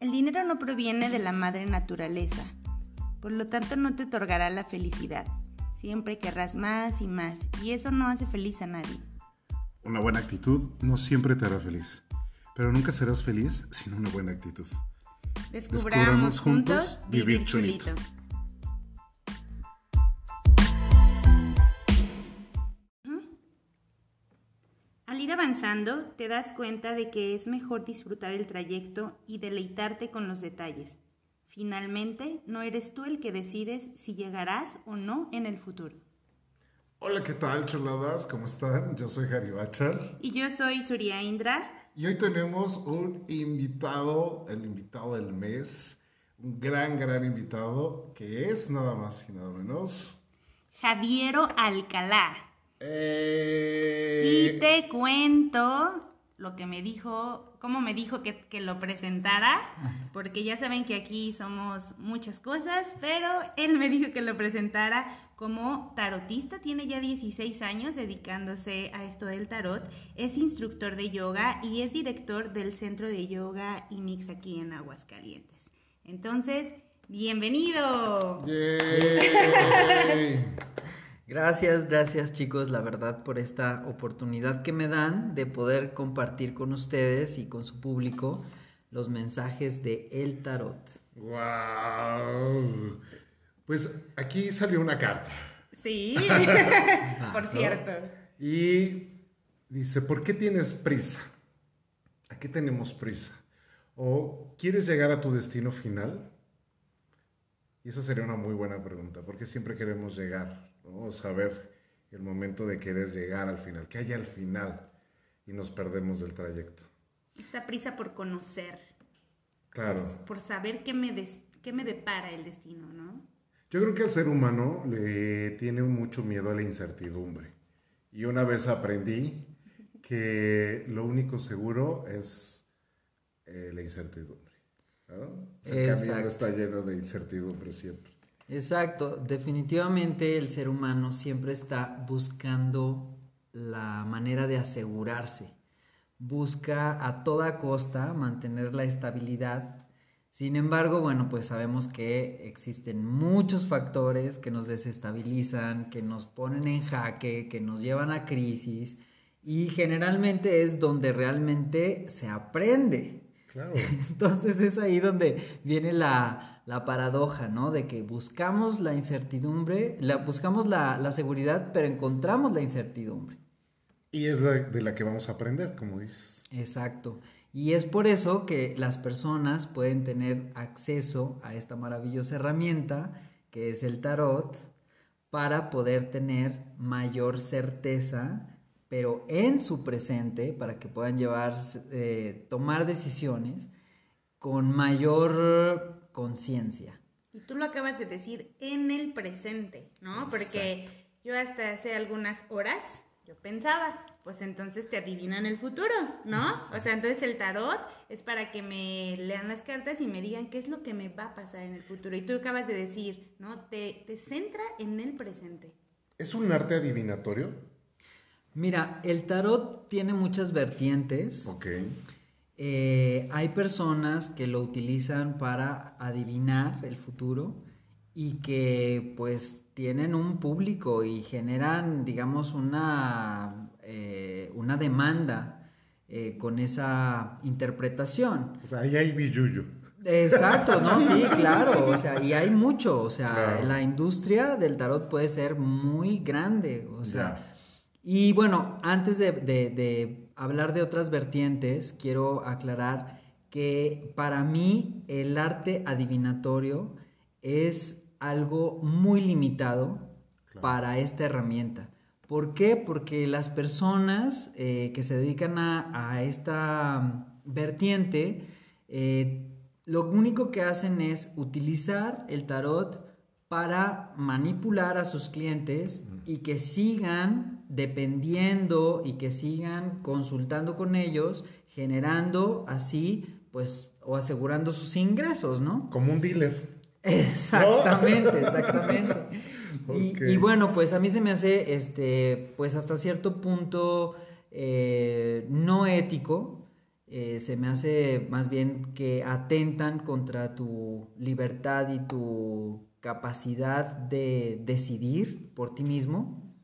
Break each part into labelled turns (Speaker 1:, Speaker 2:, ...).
Speaker 1: El dinero no proviene de la madre naturaleza, por lo tanto no te otorgará la felicidad. Siempre querrás más y más, y eso no hace feliz a nadie.
Speaker 2: Una buena actitud no siempre te hará feliz, pero nunca serás feliz sin una buena actitud.
Speaker 1: Descubramos, juntos vivir chulito. Te das cuenta de que es mejor disfrutar el trayecto y deleitarte con los detalles. Finalmente, no eres tú el que decides si llegarás o no en el futuro.
Speaker 2: Hola, ¿qué tal, chuladas? ¿Cómo están? Yo soy Harry Bachar.
Speaker 1: Y yo soy Surya Indra.
Speaker 2: Y hoy tenemos un invitado, el invitado del mes, un gran, gran invitado, que es nada más y nada menos...
Speaker 1: Javiero Alcalá.
Speaker 2: Eh...
Speaker 1: Y te cuento lo que me dijo, cómo me dijo que, que, lo presentara, porque ya saben que aquí somos muchas cosas, pero él me dijo que lo presentara como tarotista, tiene ya 16 años dedicándose a esto del tarot, es instructor de yoga y es director del Centro de Yoga y Mix aquí en Aguascalientes. Entonces, bienvenido.
Speaker 3: Yay. Gracias, gracias chicos, la verdad, por esta oportunidad que me dan de poder compartir con ustedes y con su público los mensajes de El Tarot.
Speaker 2: ¡Wow! Pues aquí salió una carta.
Speaker 1: Sí, por cierto.
Speaker 2: ¿no? Y dice, ¿por qué tienes prisa? ¿A qué tenemos prisa? ¿O quieres llegar a tu destino final? Y esa sería una muy buena pregunta, porque siempre queremos llegar. ¿No? saber el momento de querer llegar al final, que haya al final y nos perdemos del trayecto.
Speaker 1: Esta prisa por conocer.
Speaker 2: Claro.
Speaker 1: Por, por saber qué me, des, qué me depara el destino, ¿no?
Speaker 2: Yo creo que al ser humano le tiene mucho miedo a la incertidumbre. Y una vez aprendí que lo único seguro es eh, la incertidumbre. ¿no? El camino está lleno de incertidumbre siempre.
Speaker 3: Exacto, definitivamente el ser humano siempre está buscando la manera de asegurarse, busca a toda costa mantener la estabilidad. Sin embargo, bueno, pues sabemos que existen muchos factores que nos desestabilizan, que nos ponen en jaque, que nos llevan a crisis y generalmente es donde realmente se aprende.
Speaker 2: Claro.
Speaker 3: Entonces es ahí donde viene la, la paradoja, ¿no? De que buscamos la incertidumbre, la, buscamos la, la, seguridad, pero encontramos la incertidumbre.
Speaker 2: Y es la, de la que vamos a aprender, como dices.
Speaker 3: Exacto. Y es por eso que las personas pueden tener acceso a esta maravillosa herramienta que es el tarot para poder tener mayor certeza pero en su presente para que puedan llevar, eh, tomar decisiones con mayor conciencia.
Speaker 1: Y tú lo acabas de decir, en el presente, ¿no? Exacto. Porque yo hasta hace algunas horas, yo pensaba, pues entonces te adivinan el futuro, ¿no? Exacto. O sea, entonces el tarot es para que me lean las cartas y me digan qué es lo que me va a pasar en el futuro. Y tú acabas de decir, ¿no? Te, te centra en el presente.
Speaker 2: ¿Es un arte adivinatorio?
Speaker 3: Mira, el tarot tiene muchas vertientes.
Speaker 2: Ok.
Speaker 3: Eh, hay personas que lo utilizan para adivinar el futuro y que pues tienen un público y generan, digamos, una, eh, una demanda eh, con esa interpretación.
Speaker 2: O sea, ahí hay billuyo.
Speaker 3: Exacto, ¿no? Sí, claro, o sea, y hay mucho, o sea, claro. la industria del tarot puede ser muy grande, o sea... Ya. Y bueno, antes de, de, de, hablar de otras vertientes, quiero aclarar que para mí el arte adivinatorio es algo muy limitado claro. para esta herramienta. ¿Por qué? Porque las personas eh, que se dedican a, a esta vertiente, eh, lo único que hacen es utilizar el tarot para manipular a sus clientes y que sigan dependiendo y que sigan consultando con ellos, generando así, pues, o asegurando sus ingresos, ¿no?
Speaker 2: Como un dealer.
Speaker 3: Exactamente, ¿No? exactamente. okay. y, y, bueno, pues a mí se me hace, este, pues hasta cierto punto eh, no ético eh, se me hace más bien que atentan contra tu libertad y tu capacidad de decidir por ti mismo.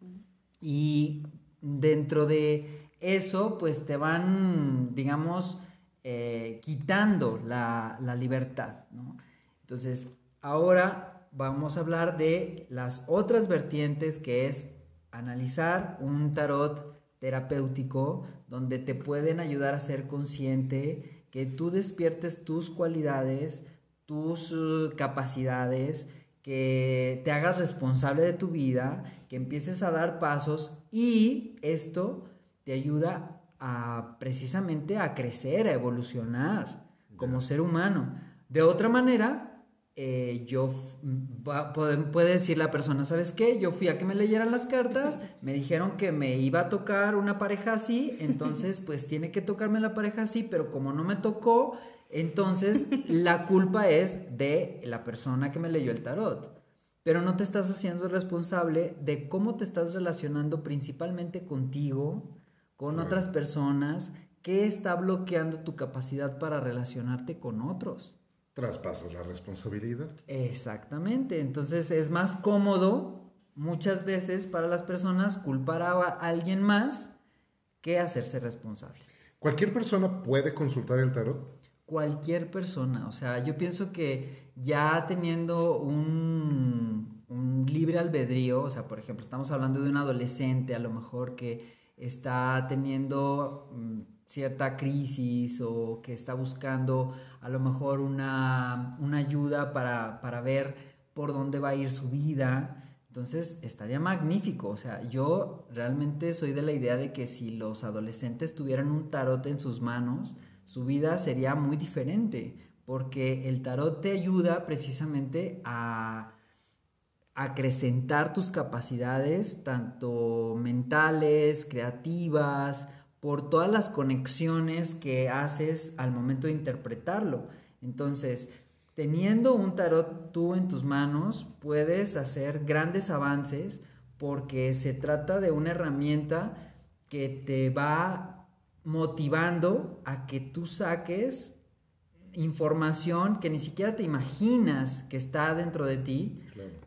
Speaker 3: Y dentro de eso, pues te van, digamos, eh, quitando la, la libertad. ¿no? Entonces, ahora vamos a hablar de las otras vertientes que es analizar un tarot terapéutico donde te pueden ayudar a ser consciente, que tú despiertes tus cualidades, tus uh, capacidades, que te hagas responsable de tu vida, que empieces a dar pasos y esto te ayuda a precisamente a crecer, a evolucionar como ser humano. De otra manera, eh, yo puede, decir la persona, ¿sabes qué? Yo fui a que me leyeran las cartas, me dijeron que me iba a tocar una pareja así, entonces pues tiene que tocarme la pareja así, pero como no me tocó, entonces la culpa es de la persona que me leyó el tarot. Pero no te estás haciendo responsable de cómo te estás relacionando principalmente contigo, con otras personas, qué está bloqueando tu capacidad para relacionarte con otros
Speaker 2: traspasas la responsabilidad.
Speaker 3: Exactamente, entonces es más cómodo muchas veces para las personas culpar a alguien más que hacerse responsable.
Speaker 2: ¿Cualquier persona puede consultar el tarot?
Speaker 3: Cualquier persona, o sea, yo pienso que ya teniendo un, un libre albedrío, o sea, por ejemplo, estamos hablando de un adolescente a lo mejor que está teniendo mm, cierta crisis o que está buscando a lo mejor una, ayuda para, para, ver por dónde va a ir su vida. Entonces estaría magnífico. O sea, yo realmente soy de la idea de que si los adolescentes tuvieran un tarot en sus manos, su vida sería muy diferente. Porque el tarot te ayuda precisamente a acrecentar tus capacidades, tanto mentales, creativas, por todas las conexiones que haces al momento de interpretarlo. Entonces, teniendo un tarot tú en tus manos, puedes hacer grandes avances porque se trata de una herramienta que te va motivando a que tú saques información que ni siquiera te imaginas que está dentro de ti,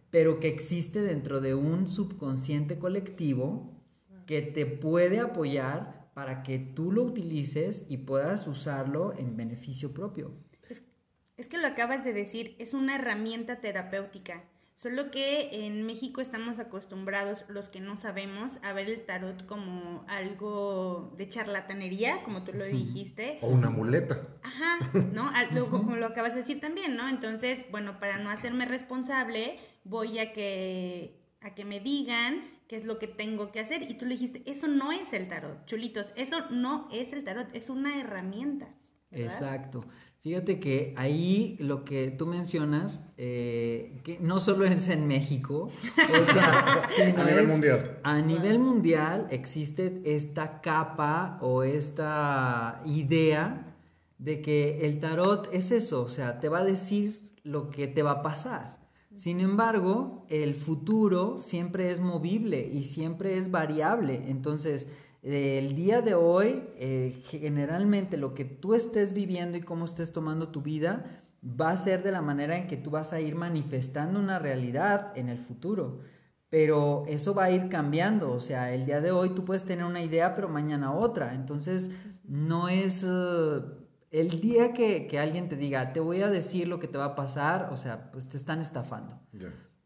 Speaker 3: pero que existe dentro de un subconsciente colectivo que te puede apoyar para que tú lo utilices y puedas usarlo en beneficio propio.
Speaker 1: Es, que lo acabas de decir, es una herramienta terapéutica. Solo que en México estamos acostumbrados, los que no sabemos, a ver el tarot como algo de charlatanería, como tú lo dijiste.
Speaker 2: O una muleta.
Speaker 1: Ajá, ¿no? como lo acabas de decir también, ¿no? Entonces, bueno, para no hacerme responsable, voy a que, a que me digan qué es lo que tengo que hacer. Y tú le dijiste, eso no es el tarot, chulitos, eso no es el tarot, es una herramienta.
Speaker 3: Exacto. Fíjate que ahí lo que tú mencionas, eh, que no solo es en México, o sea,
Speaker 2: a nivel mundial.
Speaker 3: A nivel mundial existe esta capa o esta idea de que el tarot es eso, o sea, te va a decir lo que te va a pasar. Sin embargo, el futuro siempre es movible y siempre es variable. Entonces, el día de hoy, eh, generalmente lo que tú estés viviendo y cómo estés tomando tu vida va a ser de la manera en que tú vas a ir manifestando una realidad en el futuro. Pero eso va a ir cambiando, o sea, el día de hoy tú puedes tener una idea, pero mañana otra. Entonces, no es... Eh, el día que, alguien te diga, te voy a decir lo que te va a pasar, o sea, pues te están estafando.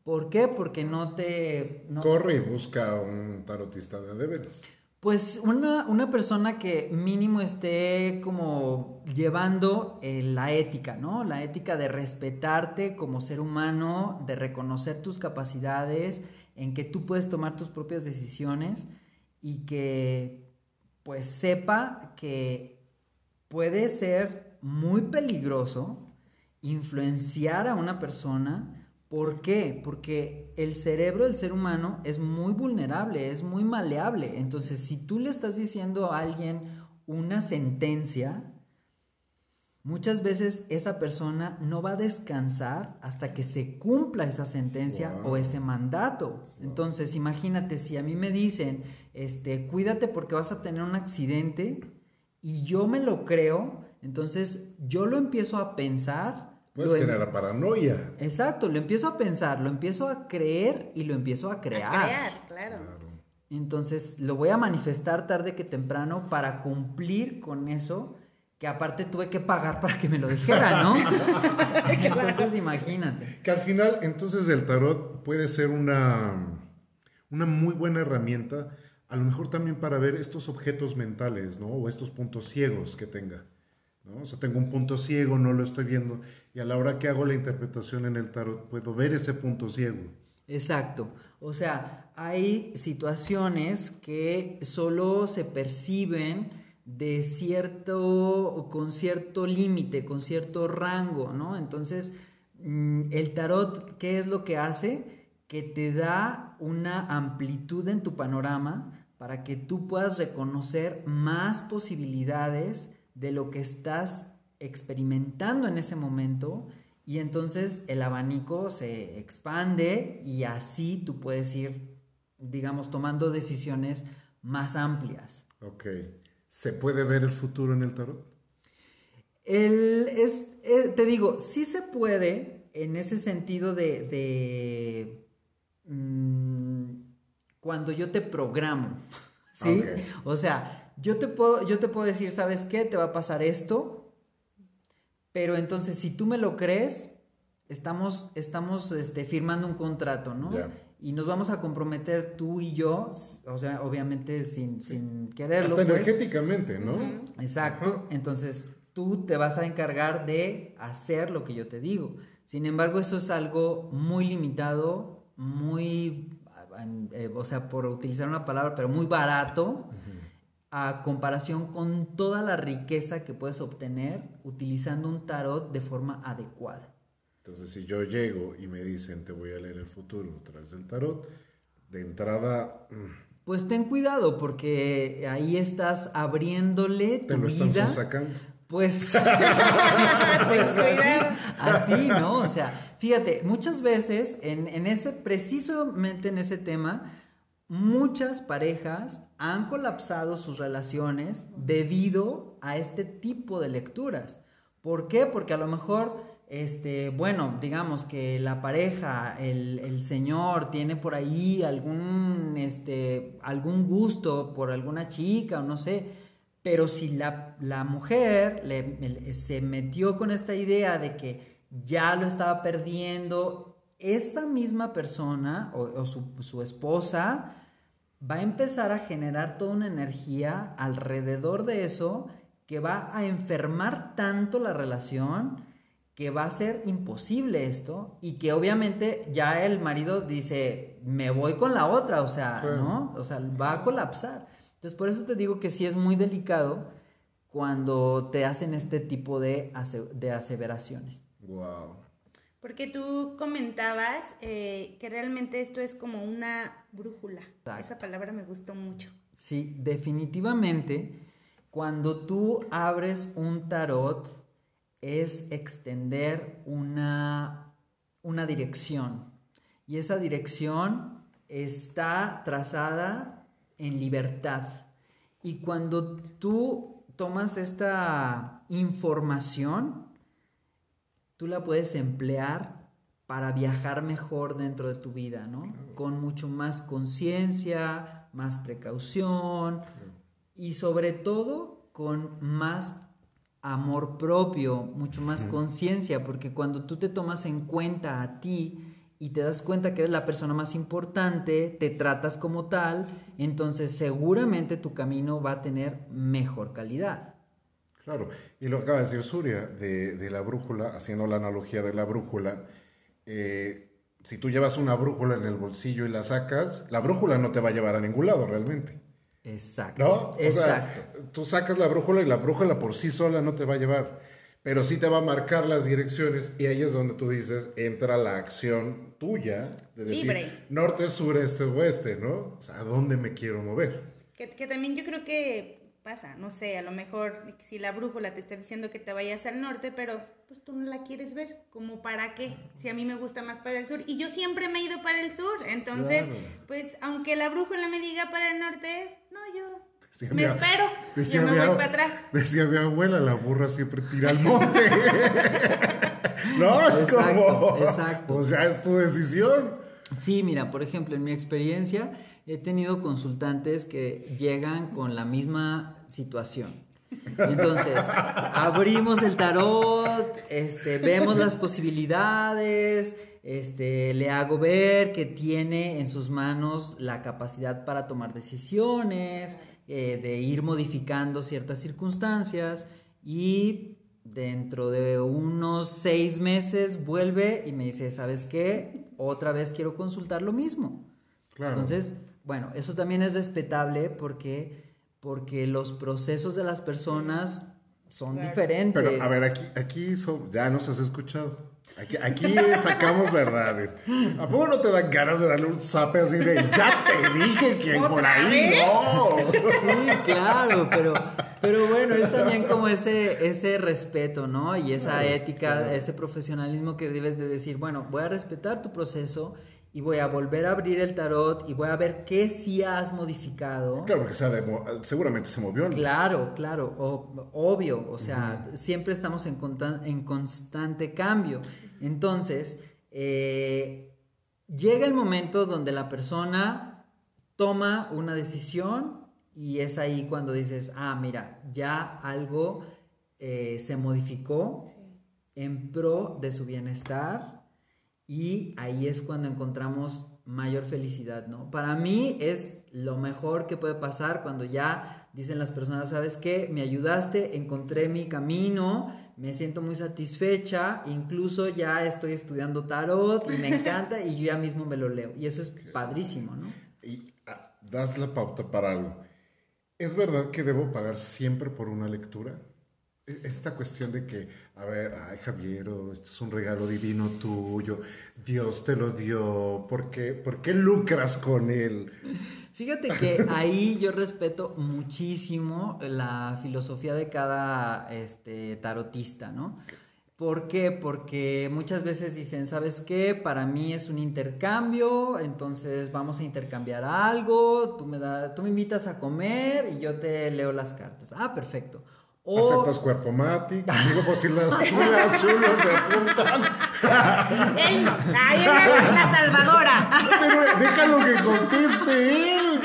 Speaker 3: ¿Por qué? Porque no te...
Speaker 2: Corre y busca un tarotista de deberes.
Speaker 3: Pues una, una, persona que mínimo esté como llevando eh, la ética, ¿no? La ética de respetarte como ser humano, de reconocer tus capacidades, en que tú puedes tomar tus propias decisiones y que pues sepa que puede ser muy peligroso influenciar a una persona. ¿Por qué? Porque el cerebro del ser humano es muy vulnerable, es muy maleable. Entonces, si tú le estás diciendo a alguien una sentencia, muchas veces esa persona no va a descansar hasta que se cumpla esa sentencia o ese mandato. Entonces, imagínate si a mí me dicen, este, cuídate porque vas a tener un accidente, y yo me lo creo, entonces yo lo empiezo a pensar.
Speaker 2: Puedes
Speaker 3: lo em-
Speaker 2: generar paranoia.
Speaker 3: Exacto, lo empiezo a pensar, lo empiezo a creer y lo empiezo a crear.
Speaker 1: A crear, claro.
Speaker 3: Entonces lo voy a manifestar tarde que temprano para cumplir con eso que aparte tuve que pagar para que me lo dijera, ¿no? entonces imagínate.
Speaker 2: Que al final, entonces el tarot puede ser una, una muy buena herramienta, a lo mejor también para ver estos objetos mentales, ¿no? O estos puntos ciegos que tenga. O sea, tengo un punto ciego, no lo estoy viendo, y a la hora que hago la interpretación en el tarot, puedo ver ese punto ciego.
Speaker 3: Exacto. O sea, hay situaciones que solo se perciben de cierto, con cierto límite, con cierto rango, ¿no? Entonces, mm, el tarot, ¿qué es lo que hace? Que te da una amplitud en tu panorama para que tú puedas reconocer más posibilidades de lo que estás experimentando en ese momento y entonces el abanico se expande y así tú puedes ir, digamos, tomando decisiones más amplias.
Speaker 2: Ok. ¿Se puede ver el futuro en el tarot?
Speaker 3: El, es, eh, te digo, sí se puede en ese sentido de, de mm, cuando yo te programo, ¿sí? O sea, yo te, puedo, yo te puedo decir, ¿sabes qué? Te va a pasar esto, pero entonces si tú me lo crees, estamos, estamos este, firmando un contrato, ¿no? Y nos vamos a comprometer tú y yo, o sea, obviamente sin, sin quererlo.
Speaker 2: Hasta
Speaker 3: pues.
Speaker 2: energéticamente, ¿no?
Speaker 3: Exacto. Entonces tú te vas a encargar de hacer lo que yo te digo. Sin embargo, eso es algo muy limitado, muy, eh, o sea, por utilizar una palabra, pero muy barato a comparación con toda la riqueza que puedes obtener utilizando un tarot de forma adecuada.
Speaker 2: Entonces, si yo llego y me dicen, te voy a leer el futuro a través del tarot, de entrada, mm,
Speaker 3: Pues ten cuidado porque ahí estás abriéndole
Speaker 2: te
Speaker 3: tu
Speaker 2: lo están
Speaker 3: vida.
Speaker 2: sacando.
Speaker 3: Pues, pues así, así, ¿no? O sea, fíjate, muchas veces en, en ese, precisamente en ese tema, muchas parejas han colapsado sus relaciones debido a este tipo de lecturas. ¿Por qué? Porque a lo mejor, este, bueno, digamos que la pareja, el, señor tiene por ahí algún, este, algún gusto por alguna chica o no sé, pero si la, la mujer se metió con esta idea de que ya lo estaba perdiendo, esa misma persona o, o su, su esposa va a empezar a generar toda una energía alrededor de eso que va a enfermar tanto la relación que va a ser imposible esto y que obviamente ya el marido dice, me voy con la otra, o sea. ¿no? O sea, va a colapsar. Entonces, por eso te digo que sí es muy delicado cuando te hacen este tipo de, ase- de aseveraciones.
Speaker 2: Wow.
Speaker 1: Porque tú comentabas eh, que realmente esto es como una brújula.
Speaker 3: Exacto.
Speaker 1: Esa palabra me gustó mucho.
Speaker 3: Sí, definitivamente, cuando tú abres un tarot, es extender una, una dirección. Y esa dirección está trazada en libertad. Y cuando tú tomas esta información, tú la puedes emplear para viajar mejor dentro de tu vida, ¿no? Con mucho más conciencia, más precaución y sobre todo con más amor propio, mucho más conciencia, porque cuando tú te tomas en cuenta a ti y te das cuenta que eres la persona más importante, te tratas como tal, entonces seguramente tu camino va a tener mejor calidad.
Speaker 2: Claro, y lo acaba de decir Surya, de, de la brújula, haciendo la analogía de la brújula, eh, si tú llevas una brújula en el bolsillo y la sacas, la brújula no te va a llevar a ningún lado realmente.
Speaker 3: Exacto.
Speaker 2: ¿No? O sea,
Speaker 3: Exacto.
Speaker 2: tú sacas la brújula y la brújula por sí sola no te va a llevar, pero sí te va a marcar las direcciones y ahí es donde tú dices, entra la acción tuya de decir
Speaker 1: Libre.
Speaker 2: norte, sur, este, oeste, ¿no? O sea, ¿a dónde me quiero mover?
Speaker 1: Que, que también yo creo que pasa, no sé, a lo mejor si la brújula te está diciendo que te vayas al norte, pero pues tú no la quieres ver, como para qué, si a mí me gusta más para el sur y yo siempre me he ido para el sur, entonces
Speaker 2: Claro.
Speaker 1: pues aunque la brújula me diga para el norte, no, yo Me espero. Decía me voy para atrás.
Speaker 2: Decía mi abuela, la burra siempre tira al monte. no, es como. Exacto. Pues ya es tu decisión.
Speaker 3: Sí, mira, por ejemplo, en mi experiencia he tenido consultantes que llegan con la misma situación. Entonces, abrimos el tarot, este, vemos las posibilidades, este, le hago ver que tiene en sus manos la capacidad para tomar decisiones, eh, de ir modificando ciertas circunstancias y dentro de unos seis meses vuelve y me dice, ¿sabes qué? Otra vez quiero consultar lo mismo. Entonces, bueno, eso también es respetable porque, porque los procesos de las personas son diferentes.
Speaker 2: Pero a ver, aquí, aquí ya nos has escuchado. Aquí, sacamos verdades. ¿A poco no te dan ganas de darle un zape así de ya te dije que por ahí no?
Speaker 3: Sí, claro, pero, pero bueno, es también como ese, ese respeto, ¿no? Y esa ética, ese profesionalismo que debes de decir, bueno, voy a respetar tu proceso y voy a volver a abrir el tarot y voy a ver qué sí has modificado.
Speaker 2: Claro, porque seguramente se movió.
Speaker 3: Claro, claro, obvio, o sea, siempre estamos en, en, constante cambio. Entonces, eh, llega el momento donde la persona toma una decisión y es ahí cuando dices, ah, mira, ya algo eh, se modificó en pro de su bienestar y ahí es cuando encontramos mayor felicidad, ¿no? Para mí es lo mejor que puede pasar cuando ya dicen las personas, ¿sabes qué? Me ayudaste, encontré mi camino, me siento muy satisfecha, incluso ya estoy estudiando tarot y me encanta y yo ya mismo me lo leo. Y eso es padrísimo, ¿no?
Speaker 2: Y ah, das la pauta para algo. ¿Es verdad que debo pagar siempre por una lectura? E-, esta cuestión de que, a ver, ay Javier, esto es un regalo divino tuyo, Dios te lo dio, ¿por qué, ¿por qué lucras con él?
Speaker 3: Fíjate que ahí yo respeto muchísimo la filosofía de cada este, tarotista, ¿no? ¿Por qué? Porque muchas veces dicen, ¿sabes qué? Para mí es un intercambio, entonces vamos a intercambiar algo, tú me, da, tú me invitas a comer y yo te leo las cartas. Ah, perfecto.
Speaker 2: O... Aceptas cuerpo mati, digo por si las chulas, chulos se apuntan.
Speaker 1: Él no, ahí es la salvadora.
Speaker 2: Pero déjalo que conteste él.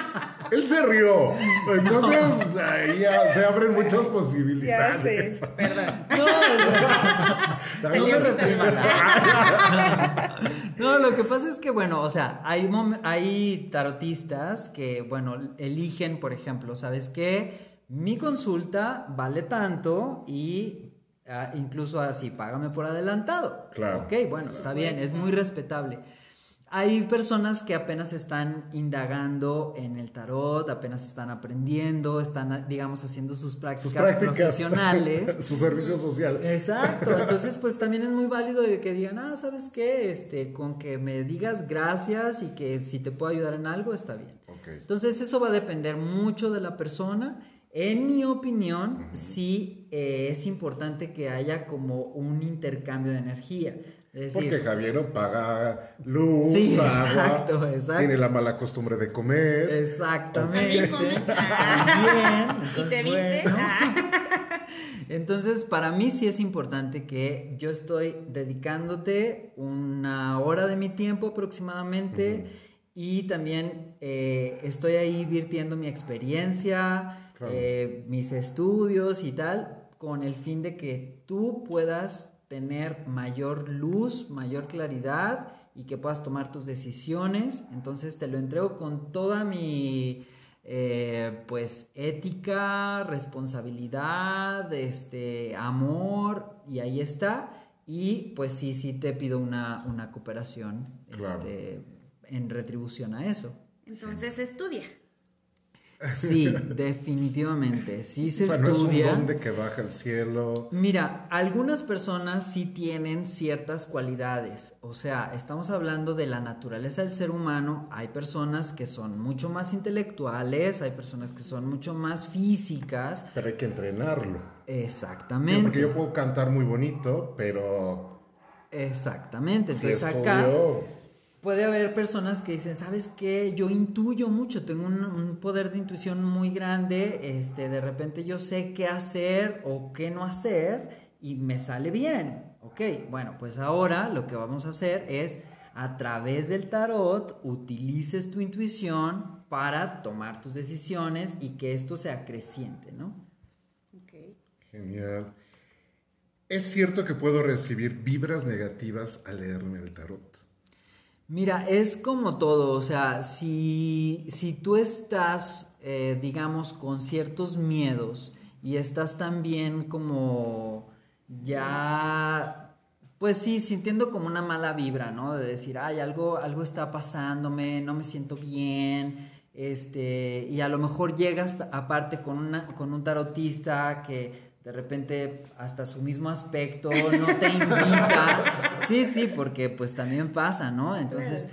Speaker 2: Él se rió. Entonces ahí ya se abren muchas posibilidades.
Speaker 1: Ya perdón.
Speaker 3: No, no, lo que pasa es que, bueno, o sea, hay, hay tarotistas que, bueno, eligen, por ejemplo, ¿sabes qué? Mi consulta vale tanto y ah, incluso así, págame por adelantado.
Speaker 2: Claro.
Speaker 3: Ok, bueno, está bien, es muy respetable. Hay personas que apenas están indagando en el tarot, apenas están aprendiendo, están, digamos, haciendo sus prácticas, profesionales.
Speaker 2: su servicio social.
Speaker 3: Exacto. Entonces, pues también es muy válido de que digan, ah, ¿sabes qué? Este, con que me digas gracias y que si te puedo ayudar en algo, está bien. Entonces, eso va a depender mucho de la persona en mi opinión, sí eh, es importante que haya como un intercambio de energía.
Speaker 2: Porque Javier no paga luz, agua, tiene la mala costumbre de comer.
Speaker 3: Exactamente. También.
Speaker 1: ¿Y te viste?
Speaker 3: Entonces, para mí sí es importante que yo estoy dedicándote una hora de mi tiempo aproximadamente y también eh, estoy ahí virtiendo mi experiencia, eh, mis estudios y tal, con el fin de que tú puedas tener mayor luz, mayor claridad y que puedas tomar tus decisiones. Entonces te lo entrego con toda mi eh, pues ética, responsabilidad, este amor y ahí está. Y pues sí, sí te pido una, una cooperación este, en retribución a eso.
Speaker 1: Entonces estudia.
Speaker 3: Sí, definitivamente. Sí se estudia.
Speaker 2: No es que baja el cielo.
Speaker 3: Mira, algunas personas sí tienen ciertas cualidades. O sea, estamos hablando de la naturaleza del ser humano. Hay personas que son mucho más intelectuales, hay personas que son mucho más físicas.
Speaker 2: Pero hay que entrenarlo.
Speaker 3: Exactamente.
Speaker 2: Porque yo puedo cantar muy bonito, pero.
Speaker 3: Exactamente. Entonces acá puede haber personas que dicen, ¿sabes qué? Yo intuyo mucho, tengo un, poder de intuición muy grande, este, de repente yo sé qué hacer o qué no hacer y me sale bien. Ok, bueno, pues ahora lo que vamos a hacer es a través del tarot utilices tu intuición para tomar tus decisiones y que esto sea creciente, ¿no?
Speaker 2: Okay. Genial. ¿Es cierto que puedo recibir vibras negativas al leerme el tarot?
Speaker 3: Mira, es como todo, o sea, si, si tú estás, eh, digamos, con ciertos miedos y estás también como ya, pues sí, sintiendo como una mala vibra, ¿no? De decir, ay, algo, algo está pasándome, no me siento bien, este, y a lo mejor llegas aparte con, una, con un tarotista que de repente hasta su mismo aspecto no te invita. Sí, sí, porque pues también pasa, ¿no? Entonces,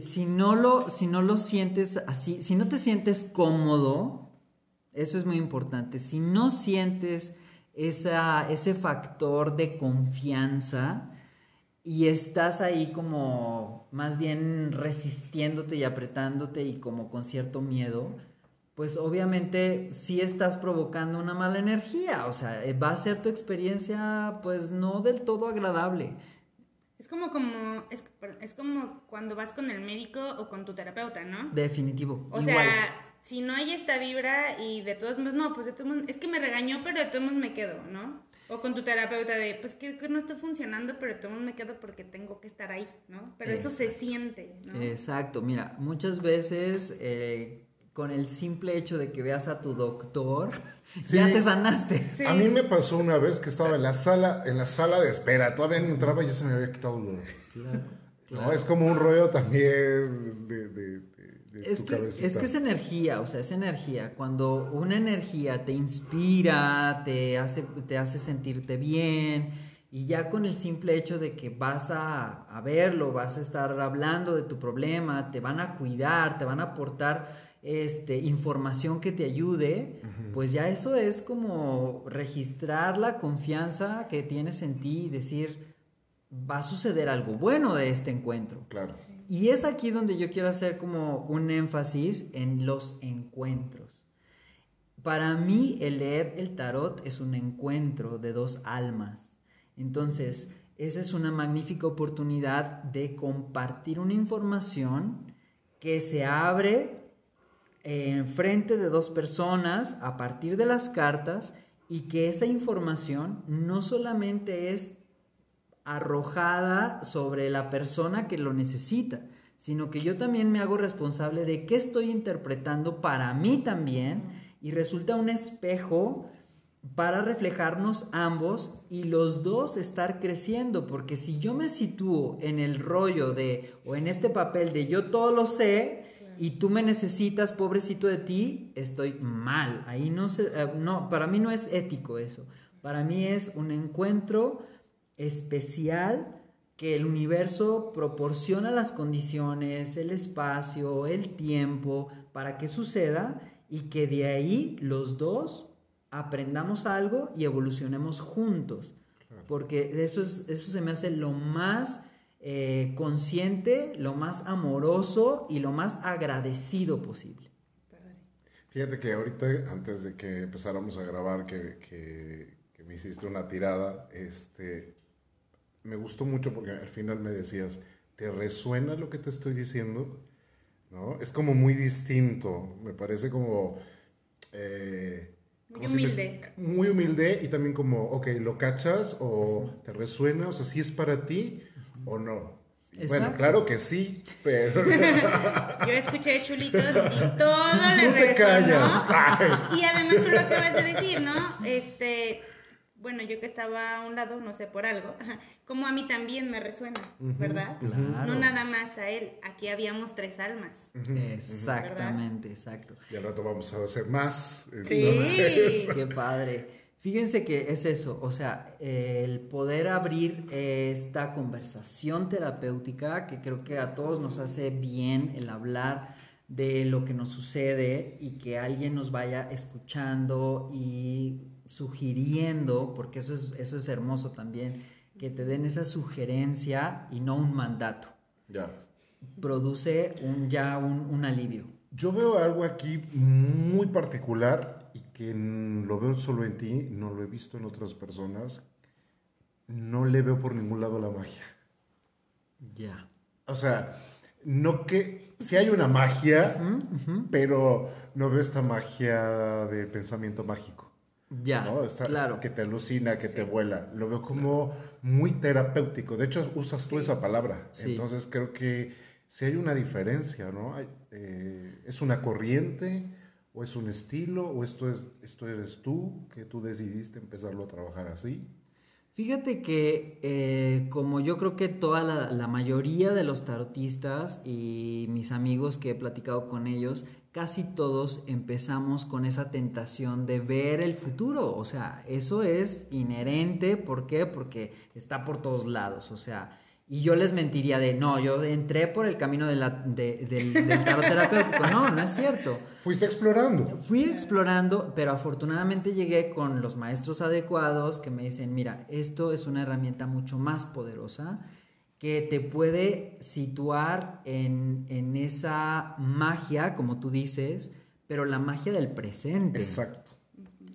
Speaker 3: si no lo, si no lo sientes así, si no te sientes cómodo, eso es muy importante. Si no sientes esa, ese factor de confianza y estás ahí como más bien resistiéndote y apretándote y como con cierto miedo, pues obviamente sí estás provocando una mala energía, o sea, eh, va a ser tu experiencia pues no del todo agradable.
Speaker 1: Es como, como, es, como cuando vas con el médico o con tu terapeuta, ¿no?
Speaker 3: Definitivo.
Speaker 1: O sea, si no hay esta vibra y de todos modos, no, pues de todos modos, es que me regañó, pero de todos modos me quedo, ¿no? O con tu terapeuta de, pues que, no está funcionando, pero de todos modos me quedo porque tengo que estar ahí, ¿no? Pero eso se siente, ¿no?
Speaker 3: Exacto, mira, muchas veces eh, con el simple hecho de que veas a tu doctor, ya te sanaste.
Speaker 2: A mí me pasó una vez que estaba en la sala, en la sala de espera, todavía ni entraba y ya se me había quitado el dolor. Claro, es como un rollo también de,
Speaker 3: es, que, es que es energía, o sea, es energía. Cuando una energía te inspira, te hace, te hace sentirte bien, y ya con el simple hecho de que vas a, a verlo, vas a estar hablando de tu problema, te van a cuidar, te van a aportar este, información que te ayude, pues ya eso es como registrar la confianza que tienes en ti y decir, va a suceder algo bueno de este encuentro.
Speaker 2: Claro.
Speaker 3: Y es aquí donde yo quiero hacer como un énfasis en los encuentros. Para mí el leer el tarot es un encuentro de dos almas. Entonces, esa es una magnífica oportunidad de compartir una información que se abre en frente de dos personas a partir de las cartas y que esa información no solamente es arrojada sobre la persona que lo necesita, sino que yo también me hago responsable de qué estoy interpretando para mí también y resulta un espejo para reflejarnos ambos y los dos estar creciendo, porque si yo me sitúo en el rollo de o en este papel de yo todo lo sé, y tú me necesitas, pobrecito de ti, estoy mal. Ahí no se, eh, no, para mí no es ético eso. Para mí es un encuentro especial que el universo proporciona las condiciones, el espacio, el tiempo para que suceda y que de ahí los dos aprendamos algo y evolucionemos juntos. Porque eso, es, eso se me hace lo más eh, consciente, lo más amoroso y lo más agradecido posible.
Speaker 2: Fíjate que ahorita, antes de que empezáramos a grabar, que, que, me hiciste una tirada, este, me gustó mucho porque al final me decías, ¿te resuena lo que te estoy diciendo? ¿No? Es como muy distinto, me parece como...
Speaker 1: Eh, muy humilde.
Speaker 2: muy humilde y también como, ok, lo cachas o te resuena, o sea, si es para ti o no. Bueno, claro que sí, pero...
Speaker 1: Yo escuché chulitos y todo le no te callas. Y además tú lo acabas de decir, ¿no? Este, bueno, yo que estaba a un lado, no sé, por algo, como a mí también me resuena, ¿verdad? No nada más a él, aquí habíamos tres almas.
Speaker 3: Exactamente, exacto.
Speaker 2: Y al rato vamos a hacer más.
Speaker 3: Sí. Qué padre. Fíjense que es eso, o sea, el poder abrir esta conversación terapéutica que creo que a todos nos hace bien el hablar de lo que nos sucede y que alguien nos vaya escuchando y sugiriendo, porque eso es, eso es hermoso también, que te den esa sugerencia y no un mandato.
Speaker 2: Ya.
Speaker 3: produce un, ya un, alivio.
Speaker 2: Yo veo algo aquí muy particular que lo veo solo en ti, no lo he visto en otras personas. No le veo por ningún lado la magia.
Speaker 3: Ya.
Speaker 2: O sea, no que si hay una magia, pero no veo esta magia de pensamiento mágico.
Speaker 3: Ya, claro.
Speaker 2: Que te alucina, que te vuela. Lo veo como muy terapéutico. De hecho, usas tú esa palabra. Entonces creo que si hay una diferencia, ¿no? Eh, ¿Es una corriente o es un estilo o esto, es, esto eres tú que tú decidiste empezarlo a trabajar así?
Speaker 3: Fíjate que eh, como yo creo que toda la, mayoría de los tarotistas y mis amigos que he platicado con ellos, casi todos empezamos con esa tentación de ver el futuro. O sea, eso es inherente. ¿Por qué? Porque está por todos lados. O sea, y yo les mentiría de, no, yo entré por el camino de la, del, del tarot terapéutico. No, no es cierto.
Speaker 2: Fuiste explorando.
Speaker 3: Fui explorando, pero afortunadamente llegué con los maestros adecuados que me dicen, mira, esto es una herramienta mucho más poderosa que te puede situar en, en esa magia, como tú dices, pero la magia del presente.
Speaker 2: Exacto.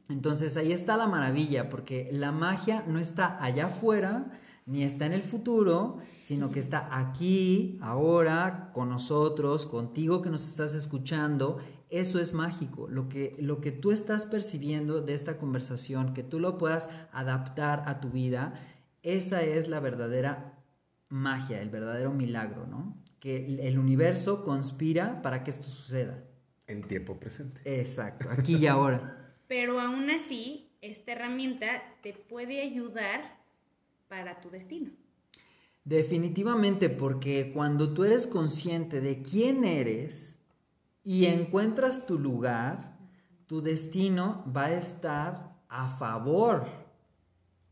Speaker 3: Entonces ahí está la maravilla, porque la magia no está allá afuera, ni está en el futuro, sino que está aquí, ahora, con nosotros, contigo que nos estás escuchando. Eso es mágico. Lo que, lo que tú estás percibiendo de esta conversación, que tú lo puedas adaptar a tu vida, esa es la verdadera magia, el verdadero milagro, ¿no? Que el universo conspira para que esto suceda.
Speaker 2: En tiempo presente.
Speaker 3: Exacto, aquí y ahora.
Speaker 1: Pero aún así, esta herramienta te puede ayudar para tu destino.
Speaker 3: Definitivamente, porque cuando tú eres consciente de quién eres y encuentras tu lugar, tu destino va a estar a favor.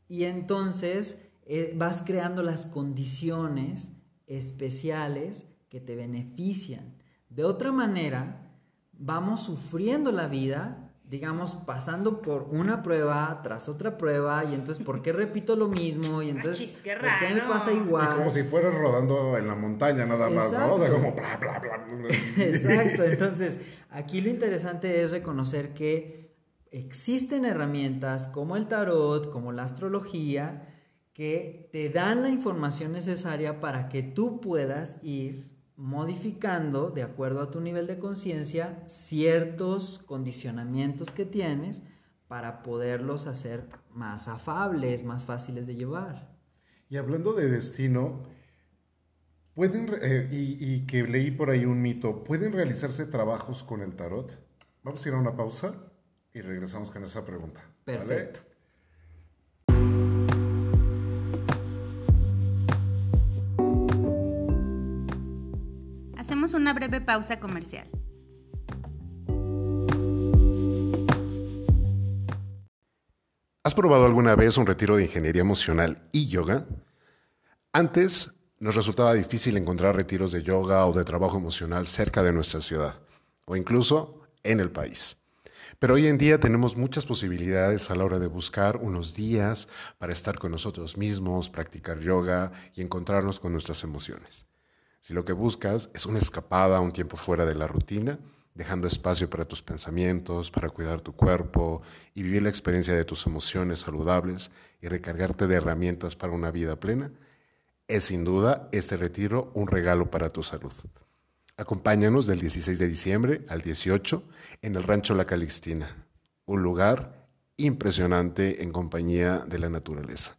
Speaker 3: Y entonces eh, vas creando las condiciones especiales que te benefician. De otra manera, vamos sufriendo la vida digamos, pasando por una prueba tras otra prueba, y entonces, ¿por qué repito lo mismo? Y entonces, ¿por qué me pasa igual?
Speaker 2: como si fueras rodando en la montaña nada más, ¿no? O sea, como bla, bla, bla.
Speaker 3: Exacto, entonces, aquí lo interesante es reconocer que existen herramientas como el tarot, como la astrología, que te dan la información necesaria para que tú puedas ir modificando, de acuerdo a tu nivel de conciencia, ciertos condicionamientos que tienes para poderlos hacer más afables, más fáciles de llevar.
Speaker 2: Y hablando de destino, pueden, eh, y, que leí por ahí un mito, ¿pueden realizarse trabajos con el tarot? Vamos a ir a una pausa y regresamos con esa pregunta.
Speaker 3: Perfecto.
Speaker 1: Una breve pausa comercial.
Speaker 2: ¿Has probado alguna vez un retiro de ingeniería emocional y yoga? Antes nos resultaba difícil encontrar retiros de yoga o de trabajo emocional cerca de nuestra ciudad o incluso en el país. Pero hoy en día tenemos muchas posibilidades a la hora de buscar unos días para estar con nosotros mismos, practicar yoga y encontrarnos con nuestras emociones. Si lo que buscas es una escapada, un tiempo fuera de la rutina, dejando espacio para tus pensamientos, para cuidar tu cuerpo y vivir la experiencia de tus emociones saludables y recargarte de herramientas para una vida plena, es sin duda este retiro un regalo para tu salud. Acompáñanos del 16 de diciembre al 18 en el Rancho La Calixtina, un lugar impresionante en compañía de la naturaleza.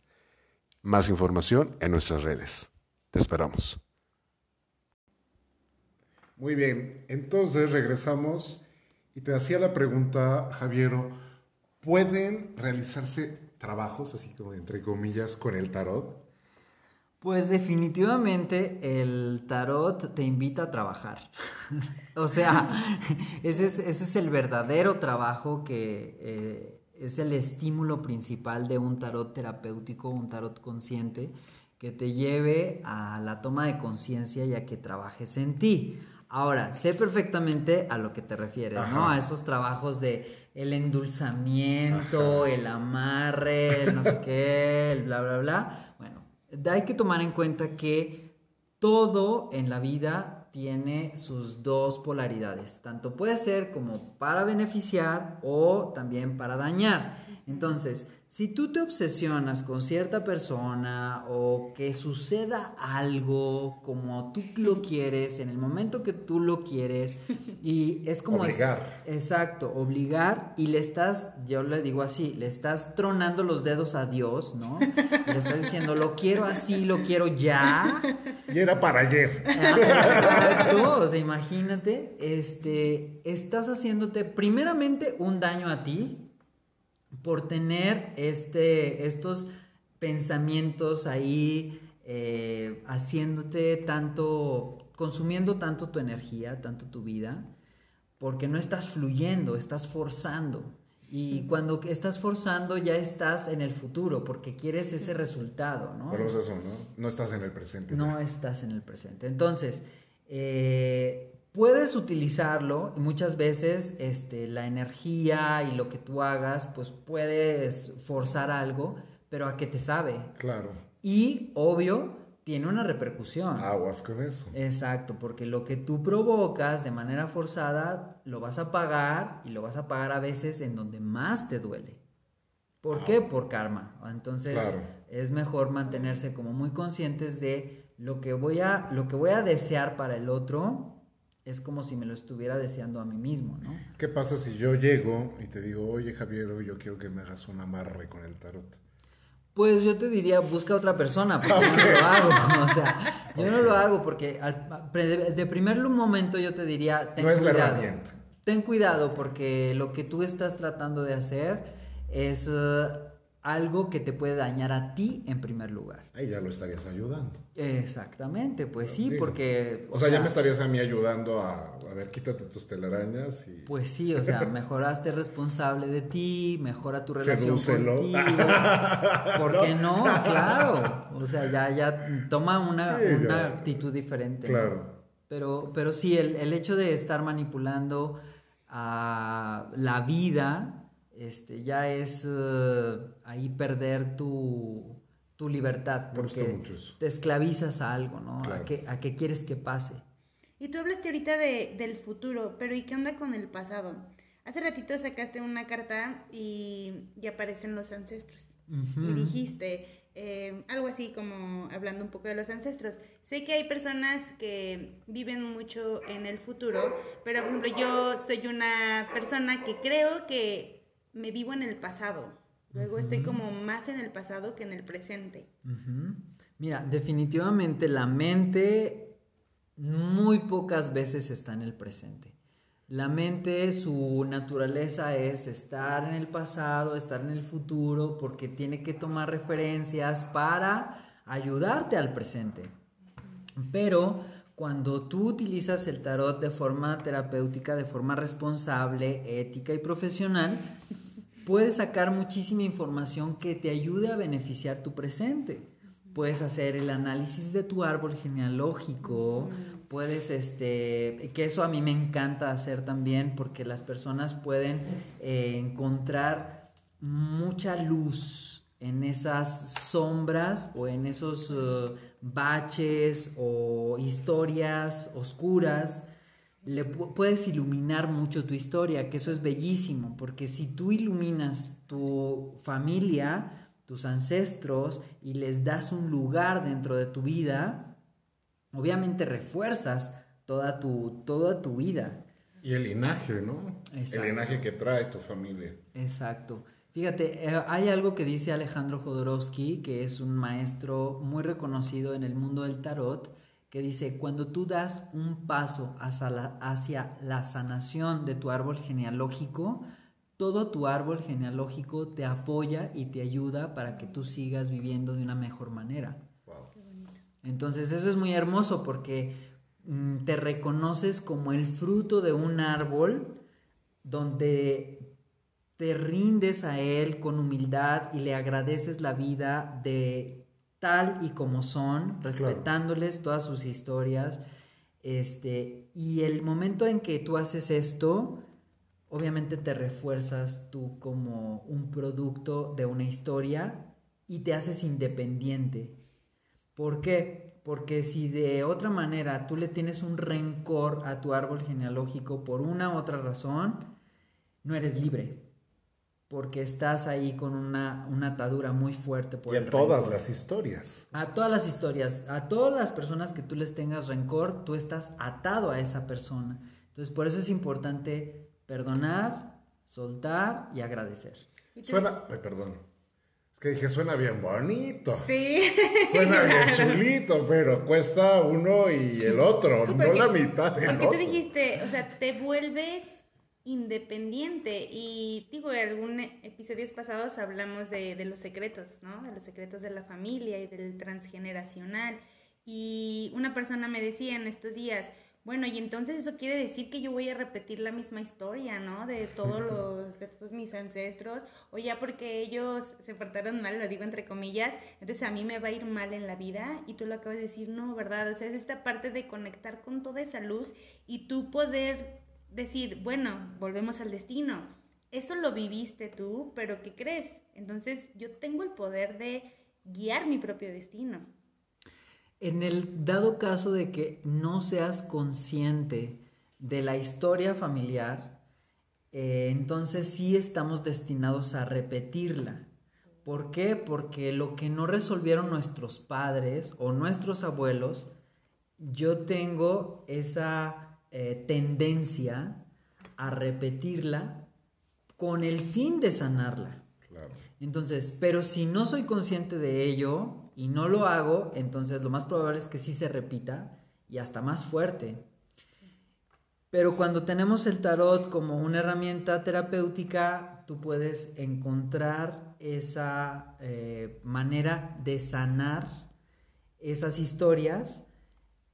Speaker 2: Más información en nuestras redes. Te esperamos. Muy bien, entonces regresamos y te hacía la pregunta, Javiero, ¿pueden realizarse trabajos, así como entre comillas, con el tarot?
Speaker 3: Pues definitivamente el tarot te invita a trabajar. o sea, ese es, el verdadero trabajo que eh, es el estímulo principal de un tarot terapéutico, un tarot consciente, que te lleve a la toma de conciencia y a que trabajes en ti. Ahora, sé perfectamente a lo que te refieres, ¿no? A esos trabajos de el endulzamiento, el amarre, el no sé qué, el bla, bla, bla. Bueno, hay que tomar en cuenta que todo en la vida tiene sus dos polaridades. Tanto puede ser como para beneficiar o también para dañar. Entonces, si tú te obsesionas con cierta persona o que suceda algo como tú lo quieres, en el momento que tú lo quieres, y es como...
Speaker 2: Obligar.
Speaker 3: exacto, obligar y le estás, yo le digo así, le estás tronando los dedos a Dios, ¿no? Le estás diciendo, lo quiero así, lo quiero ya.
Speaker 2: Y era para ayer.
Speaker 3: Exacto, o sea, imagínate, este, estás haciéndote primeramente un daño a ti, por tener este, estos pensamientos ahí eh, haciéndote tanto, consumiendo tanto tu energía, tanto tu vida, porque no estás fluyendo, estás forzando. Y cuando estás forzando ya estás en el futuro porque quieres ese resultado, ¿no?
Speaker 2: Pero es eso, ¿no? No estás en el presente.
Speaker 3: No estás en el presente. Entonces, eh, puedes utilizarlo y muchas veces este, la energía y lo que tú hagas, pues puedes forzar algo, pero a qué te sabe.
Speaker 2: Claro.
Speaker 3: Y obvio, tiene una repercusión.
Speaker 2: Aguas con eso.
Speaker 3: Exacto, porque lo que tú provocas de manera forzada lo vas a pagar y lo vas a pagar a veces en donde más te duele. ¿Por qué? Por karma. Entonces es mejor mantenerse como muy conscientes de lo que voy a lo que voy a desear para el otro es como si me lo estuviera deseando a mí mismo, ¿no?
Speaker 2: ¿Qué pasa si yo llego y te digo, oye Javier, yo quiero que me hagas un amarre con el tarot?
Speaker 3: Pues yo te diría, busca otra persona, porque yo no lo hago. O sea, yo no lo hago porque de primer momento yo te diría, ten cuidado. ten cuidado porque lo que tú estás tratando de hacer es eh, algo que te puede dañar a ti en primer lugar.
Speaker 2: Ahí ya lo estarías ayudando.
Speaker 3: Exactamente, pues sí, porque...
Speaker 2: O, sea, ya me estarías a mí ayudando a, a ver, quítate tus telarañas y...
Speaker 3: Pues sí, o sea, mejoraste responsable de ti, mejora tu relación
Speaker 2: Sedúcelo.
Speaker 3: contigo. ¿Por qué no? Claro. O sea, ya, ya toma una, una actitud diferente.
Speaker 2: Claro.
Speaker 3: Pero, pero sí, el, el hecho de estar manipulando a la vida este, ya es eh, ahí perder tu, libertad, porque te esclavizas a algo, ¿no? A, qué, a qué quieres que pase.
Speaker 1: Y tú hablaste ahorita de, del futuro, pero ¿y qué onda con el pasado? Hace ratito sacaste una carta y, y aparecen los ancestros. Y dijiste eh, algo así como hablando un poco de los ancestros. Sé que hay personas que viven mucho en el futuro, pero por ejemplo yo soy una persona que creo que me vivo en el pasado. Luego estoy como más en el pasado que en el presente.
Speaker 3: Mira, definitivamente la mente muy pocas veces está en el presente. La mente, su naturaleza es estar en el pasado, estar en el futuro, porque tiene que tomar referencias para ayudarte al presente. Pero cuando tú utilizas el tarot de forma terapéutica, de forma responsable, ética y profesional, puedes sacar muchísima información que te ayude a beneficiar tu presente. Puedes hacer el análisis de tu árbol genealógico, puedes, este, que eso a mí me encanta hacer también porque las personas pueden eh, encontrar mucha luz en esas sombras o en esos uh, baches o historias oscuras le puedes iluminar mucho tu historia, que eso es bellísimo, porque si tú iluminas tu familia, tus ancestros y les das un lugar dentro de tu vida, obviamente refuerzas toda tu, toda tu vida.
Speaker 2: Y el linaje, ¿no? El linaje que trae tu familia.
Speaker 3: Exacto. Fíjate, eh, hay algo que dice Alejandro Jodorowsky, que es un maestro muy reconocido en el mundo del tarot, que dice, cuando tú das un paso hacia la, hacia la sanación de tu árbol genealógico, todo tu árbol genealógico te apoya y te ayuda para que tú sigas viviendo de una mejor manera. Entonces eso es muy hermoso porque mm, te reconoces como el fruto de un árbol donde te rindes a él con humildad y le agradeces la vida de tal y como son, respetándoles todas sus historias. Este, y el momento en que tú haces esto, obviamente te refuerzas tú como un producto de una historia y te haces independiente. ¿Por qué? Porque si de otra manera tú le tienes un rencor a tu árbol genealógico por una u otra razón, no eres libre. Porque estás ahí con una, una atadura muy fuerte.
Speaker 2: Por y a todas las historias.
Speaker 3: A todas las historias. A todas las personas que tú les tengas rencor, tú estás atado a esa persona. Entonces, por eso es importante perdonar, soltar y agradecer.
Speaker 2: Suena, ay, perdón. Es que dije, suena bien bonito.
Speaker 1: Sí.
Speaker 2: Suena bien chulito, pero cuesta uno y el otro, no la mitad del
Speaker 1: Porque tú dijiste, o sea, te vuelves independiente y digo, en algunos episodios pasados hablamos de, de los secretos, ¿no? De los secretos de la familia y del transgeneracional. Y una persona me decía en estos días, bueno, y entonces eso quiere decir que yo voy a repetir la misma historia, ¿no? De todos los, de todos mis ancestros, o ya porque ellos se portaron mal, lo digo entre comillas, entonces a mí me va a ir mal en la vida, y tú lo acabas de decir, no, ¿verdad? O sea, es esta parte de conectar con toda esa luz y tú poder decir, bueno, volvemos al destino. Eso lo viviste tú, pero ¿qué crees? Entonces yo tengo el poder de guiar mi propio destino.
Speaker 3: En el dado caso de que no seas consciente de la historia familiar, eh, entonces sí estamos destinados a repetirla. ¿Por qué? Porque lo que no resolvieron nuestros padres o nuestros abuelos, yo tengo esa eh, tendencia a repetirla con el fin de sanarla. Entonces, pero si no soy consciente de ello, y no lo hago, entonces lo más probable es que sí se repita y hasta más fuerte. Pero cuando tenemos el tarot como una herramienta terapéutica, tú puedes encontrar esa eh, manera de sanar esas historias,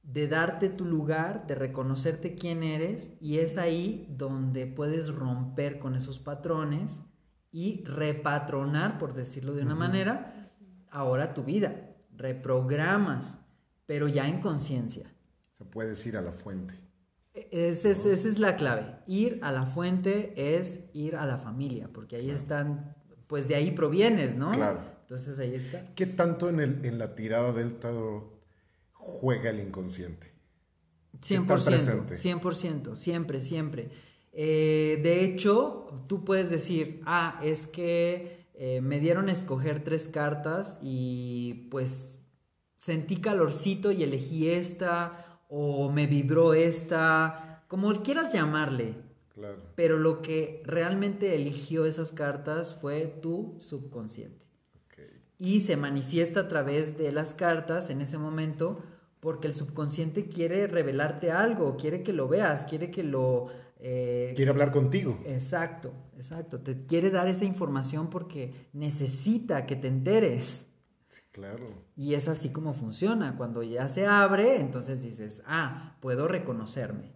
Speaker 3: de darte tu lugar, de reconocerte quién eres, y es ahí donde puedes romper con esos patrones y repatronar, por decirlo de una manera, ahora tu vida, reprogramas, pero ya en conciencia.
Speaker 2: Se puede ir a la fuente.
Speaker 3: E, esa es, la clave. Ir a la fuente es ir a la familia, porque ahí están, pues de ahí provienes, ¿no?
Speaker 2: Claro.
Speaker 3: Entonces ahí está.
Speaker 2: ¿Qué tanto en, el, en la tirada del tarot juega el inconsciente?
Speaker 3: 100%, 100%, siempre, siempre. Eh, de hecho, tú puedes decir, ah, es que eh, me dieron a escoger tres cartas y pues sentí calorcito y elegí esta o me vibró esta, como quieras llamarle.
Speaker 2: Claro.
Speaker 3: Pero lo que realmente eligió esas cartas fue tu subconsciente. Y se manifiesta a través de las cartas en ese momento porque el subconsciente quiere revelarte algo, quiere que lo veas, quiere que lo
Speaker 2: eh, quiere hablar contigo.
Speaker 3: Exacto, exacto. Te quiere dar esa información porque necesita que te enteres.
Speaker 2: claro.
Speaker 3: Y es así como funciona. Cuando ya se abre, entonces dices, ah, puedo reconocerme.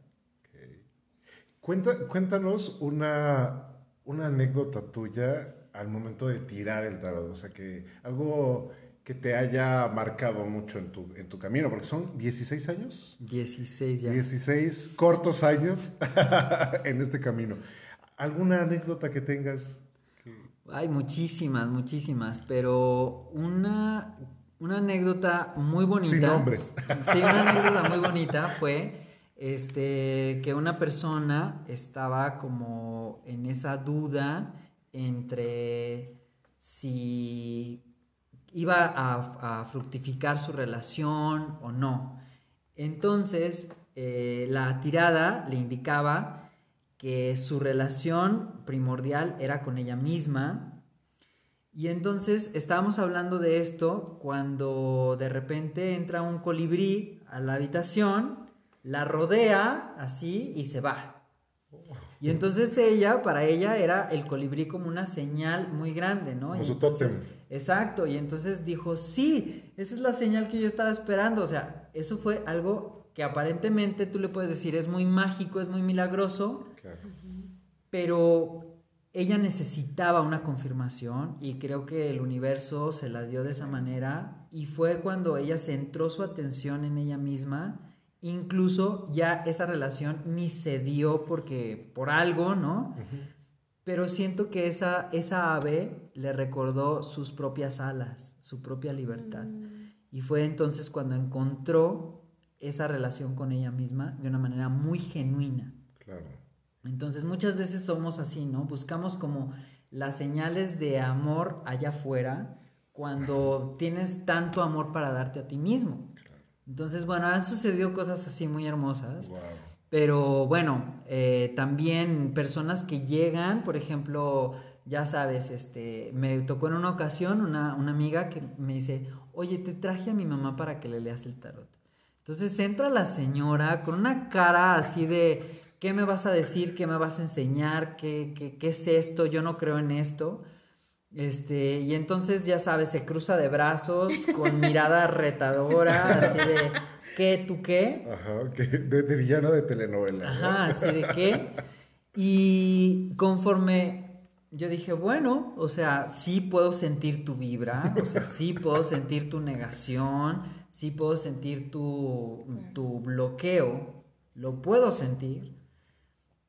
Speaker 2: cuéntanos una, una anécdota tuya al momento de tirar el tarot. O sea, que algo que te haya marcado mucho en tu, en tu camino, porque son 16 años.
Speaker 3: 16 ya.
Speaker 2: 16 cortos años en este camino. ¿Alguna anécdota que tengas?
Speaker 3: Hay muchísimas, muchísimas, pero una, una anécdota muy bonita.
Speaker 2: Sin nombres.
Speaker 3: Sí, una anécdota muy bonita fue este, que una persona estaba como en esa duda entre si iba a, fructificar su relación o no. Entonces, eh, la tirada le indicaba que su relación primordial era con ella misma. Y entonces estábamos hablando de esto cuando de repente entra un colibrí a la habitación, la rodea así y se va. Y entonces ella, para ella era el colibrí como una señal muy grande, ¿no?
Speaker 2: Como su tótem.
Speaker 3: Exacto, y entonces dijo, sí, esa es la señal que yo estaba esperando. O sea, eso fue algo que aparentemente tú le puedes decir es muy mágico, es muy milagroso, pero ella necesitaba una confirmación y creo que el universo se la dio de esa manera y fue cuando ella centró su atención en ella misma Incluso ya esa relación ni se dio porque por algo, ¿no? Pero siento que esa, esa ave le recordó sus propias alas, su propia libertad. Mm. y fue entonces cuando encontró esa relación con ella misma de una manera muy genuina. Claro. Entonces muchas veces somos así, ¿no? Buscamos como las señales de amor allá afuera cuando tienes tanto amor para darte a ti mismo. Entonces, bueno, han sucedido cosas así muy hermosas. Pero bueno, eh, también personas que llegan, por ejemplo, ya sabes, este, me tocó en una ocasión una, una amiga que me dice, oye, te traje a mi mamá para que le leas el tarot. Entonces entra la señora con una cara así de, ¿qué me vas a decir? ¿Qué me vas a enseñar? ¿Qué, qué, qué es esto? Yo no creo en esto. Este, y entonces ya sabes, se cruza de brazos con mirada retadora, así de ¿qué? ¿Tú qué?
Speaker 2: Ajá, de, villano de telenovela.
Speaker 3: Ajá, así de qué. Y conforme yo dije, bueno, o sea, sí puedo sentir tu vibra, o sea, sí puedo sentir tu negación, sí puedo sentir tu, tu bloqueo, lo puedo sentir,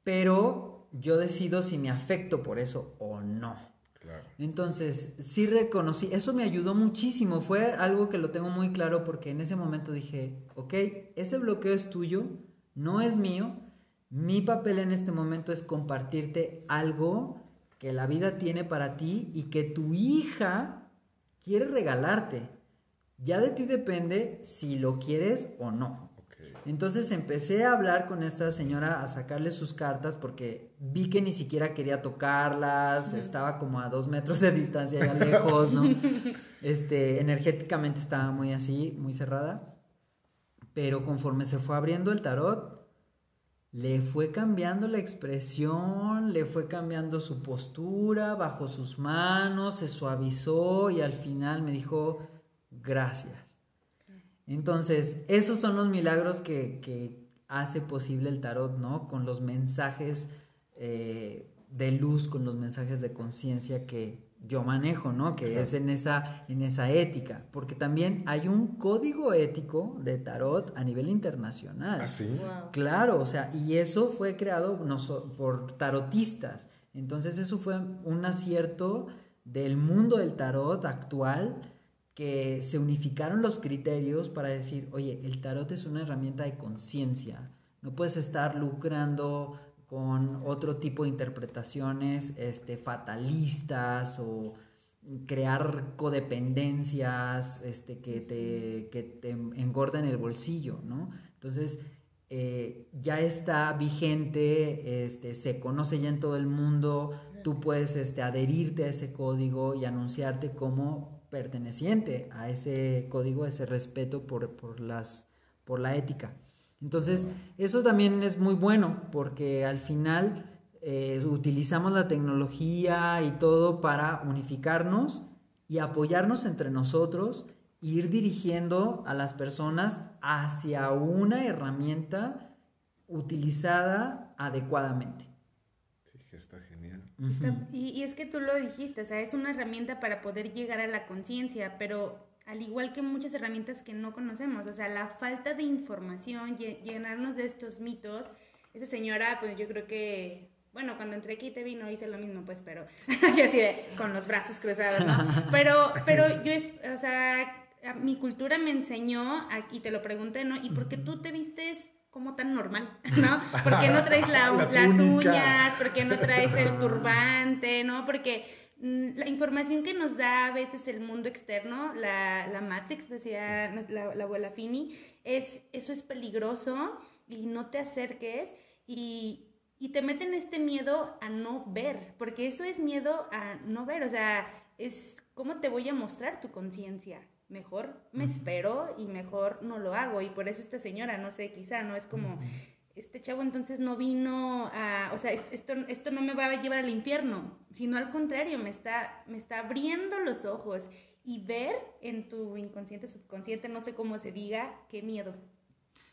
Speaker 3: pero yo decido si me afecto por eso o no. Entonces, sí reconocí, eso me ayudó muchísimo, fue algo que lo tengo muy claro porque en ese momento dije, ok, ese bloqueo es tuyo, no es mío, mi papel en este momento es compartirte algo que la vida tiene para ti y que tu hija quiere regalarte. Ya de ti depende si lo quieres o no. Entonces empecé a hablar con esta señora, a sacarle sus cartas, porque vi que ni siquiera quería tocarlas, estaba como a dos metros de distancia ya lejos, ¿no? Este, energéticamente estaba muy así, muy cerrada. Pero conforme se fue abriendo el tarot, le fue cambiando la expresión, le fue cambiando su postura bajo sus manos, se suavizó y al final me dijo, gracias. Entonces, esos son los milagros que, hace posible el tarot, ¿no? Con los mensajes eh, de luz, con los mensajes de conciencia que yo manejo, ¿no? Que es en esa, en esa ética. Porque también hay un código ético de tarot a nivel internacional.
Speaker 2: ¿Ah, sí?
Speaker 3: Claro, o sea, y eso fue creado por tarotistas. Entonces, eso fue un acierto del mundo del tarot actual que se unificaron los criterios para decir, oye, el tarot es una herramienta de conciencia, no puedes estar lucrando con otro tipo de interpretaciones este, fatalistas o crear codependencias este, que, te, que te engorden el bolsillo, ¿no? Entonces, eh, ya está vigente, este, se conoce ya en todo el mundo, tú puedes este, adherirte a ese código y anunciarte como perteneciente a ese código, ese respeto por, las, por la ética. Entonces, eso también es muy bueno porque al final eh, utilizamos la tecnología y todo para unificarnos y apoyarnos entre nosotros, ir dirigiendo a las personas hacia una herramienta utilizada adecuadamente.
Speaker 2: Está genial
Speaker 1: y, es que tú lo dijiste, o sea, es una herramienta para poder llegar a la conciencia, pero al igual que muchas herramientas que no conocemos, o sea, la falta de información, llenarnos de estos mitos, esa señora, pues yo creo que bueno, cuando entré aquí te vino hice lo mismo, pues, pero ya así con los brazos cruzados, ¿no? Pero, pero yo, es, o sea, mi cultura me enseñó, y te lo pregunté, ¿no? ¿Y por qué tú te vistes como tan normal, ¿no? ¿Por qué no traes las uñas? ¿Por qué no traes el turbante? ¿No? Porque mm, la información que nos da a veces el mundo externo, la, la Matrix, decía la, la, abuela Fini, es, eso es peligroso y no te acerques y, y te meten este miedo a no ver, porque eso es miedo a no ver, o sea, es cómo te voy a mostrar tu conciencia, mejor me espero y mejor no lo hago. Y por eso esta señora, no sé, quizá, ¿no? Es como, este chavo entonces no vino a, o sea, esto, esto no me va a llevar al infierno, sino al contrario, me está, me está abriendo los ojos y ver en tu inconsciente, subconsciente, no sé cómo se diga, qué miedo.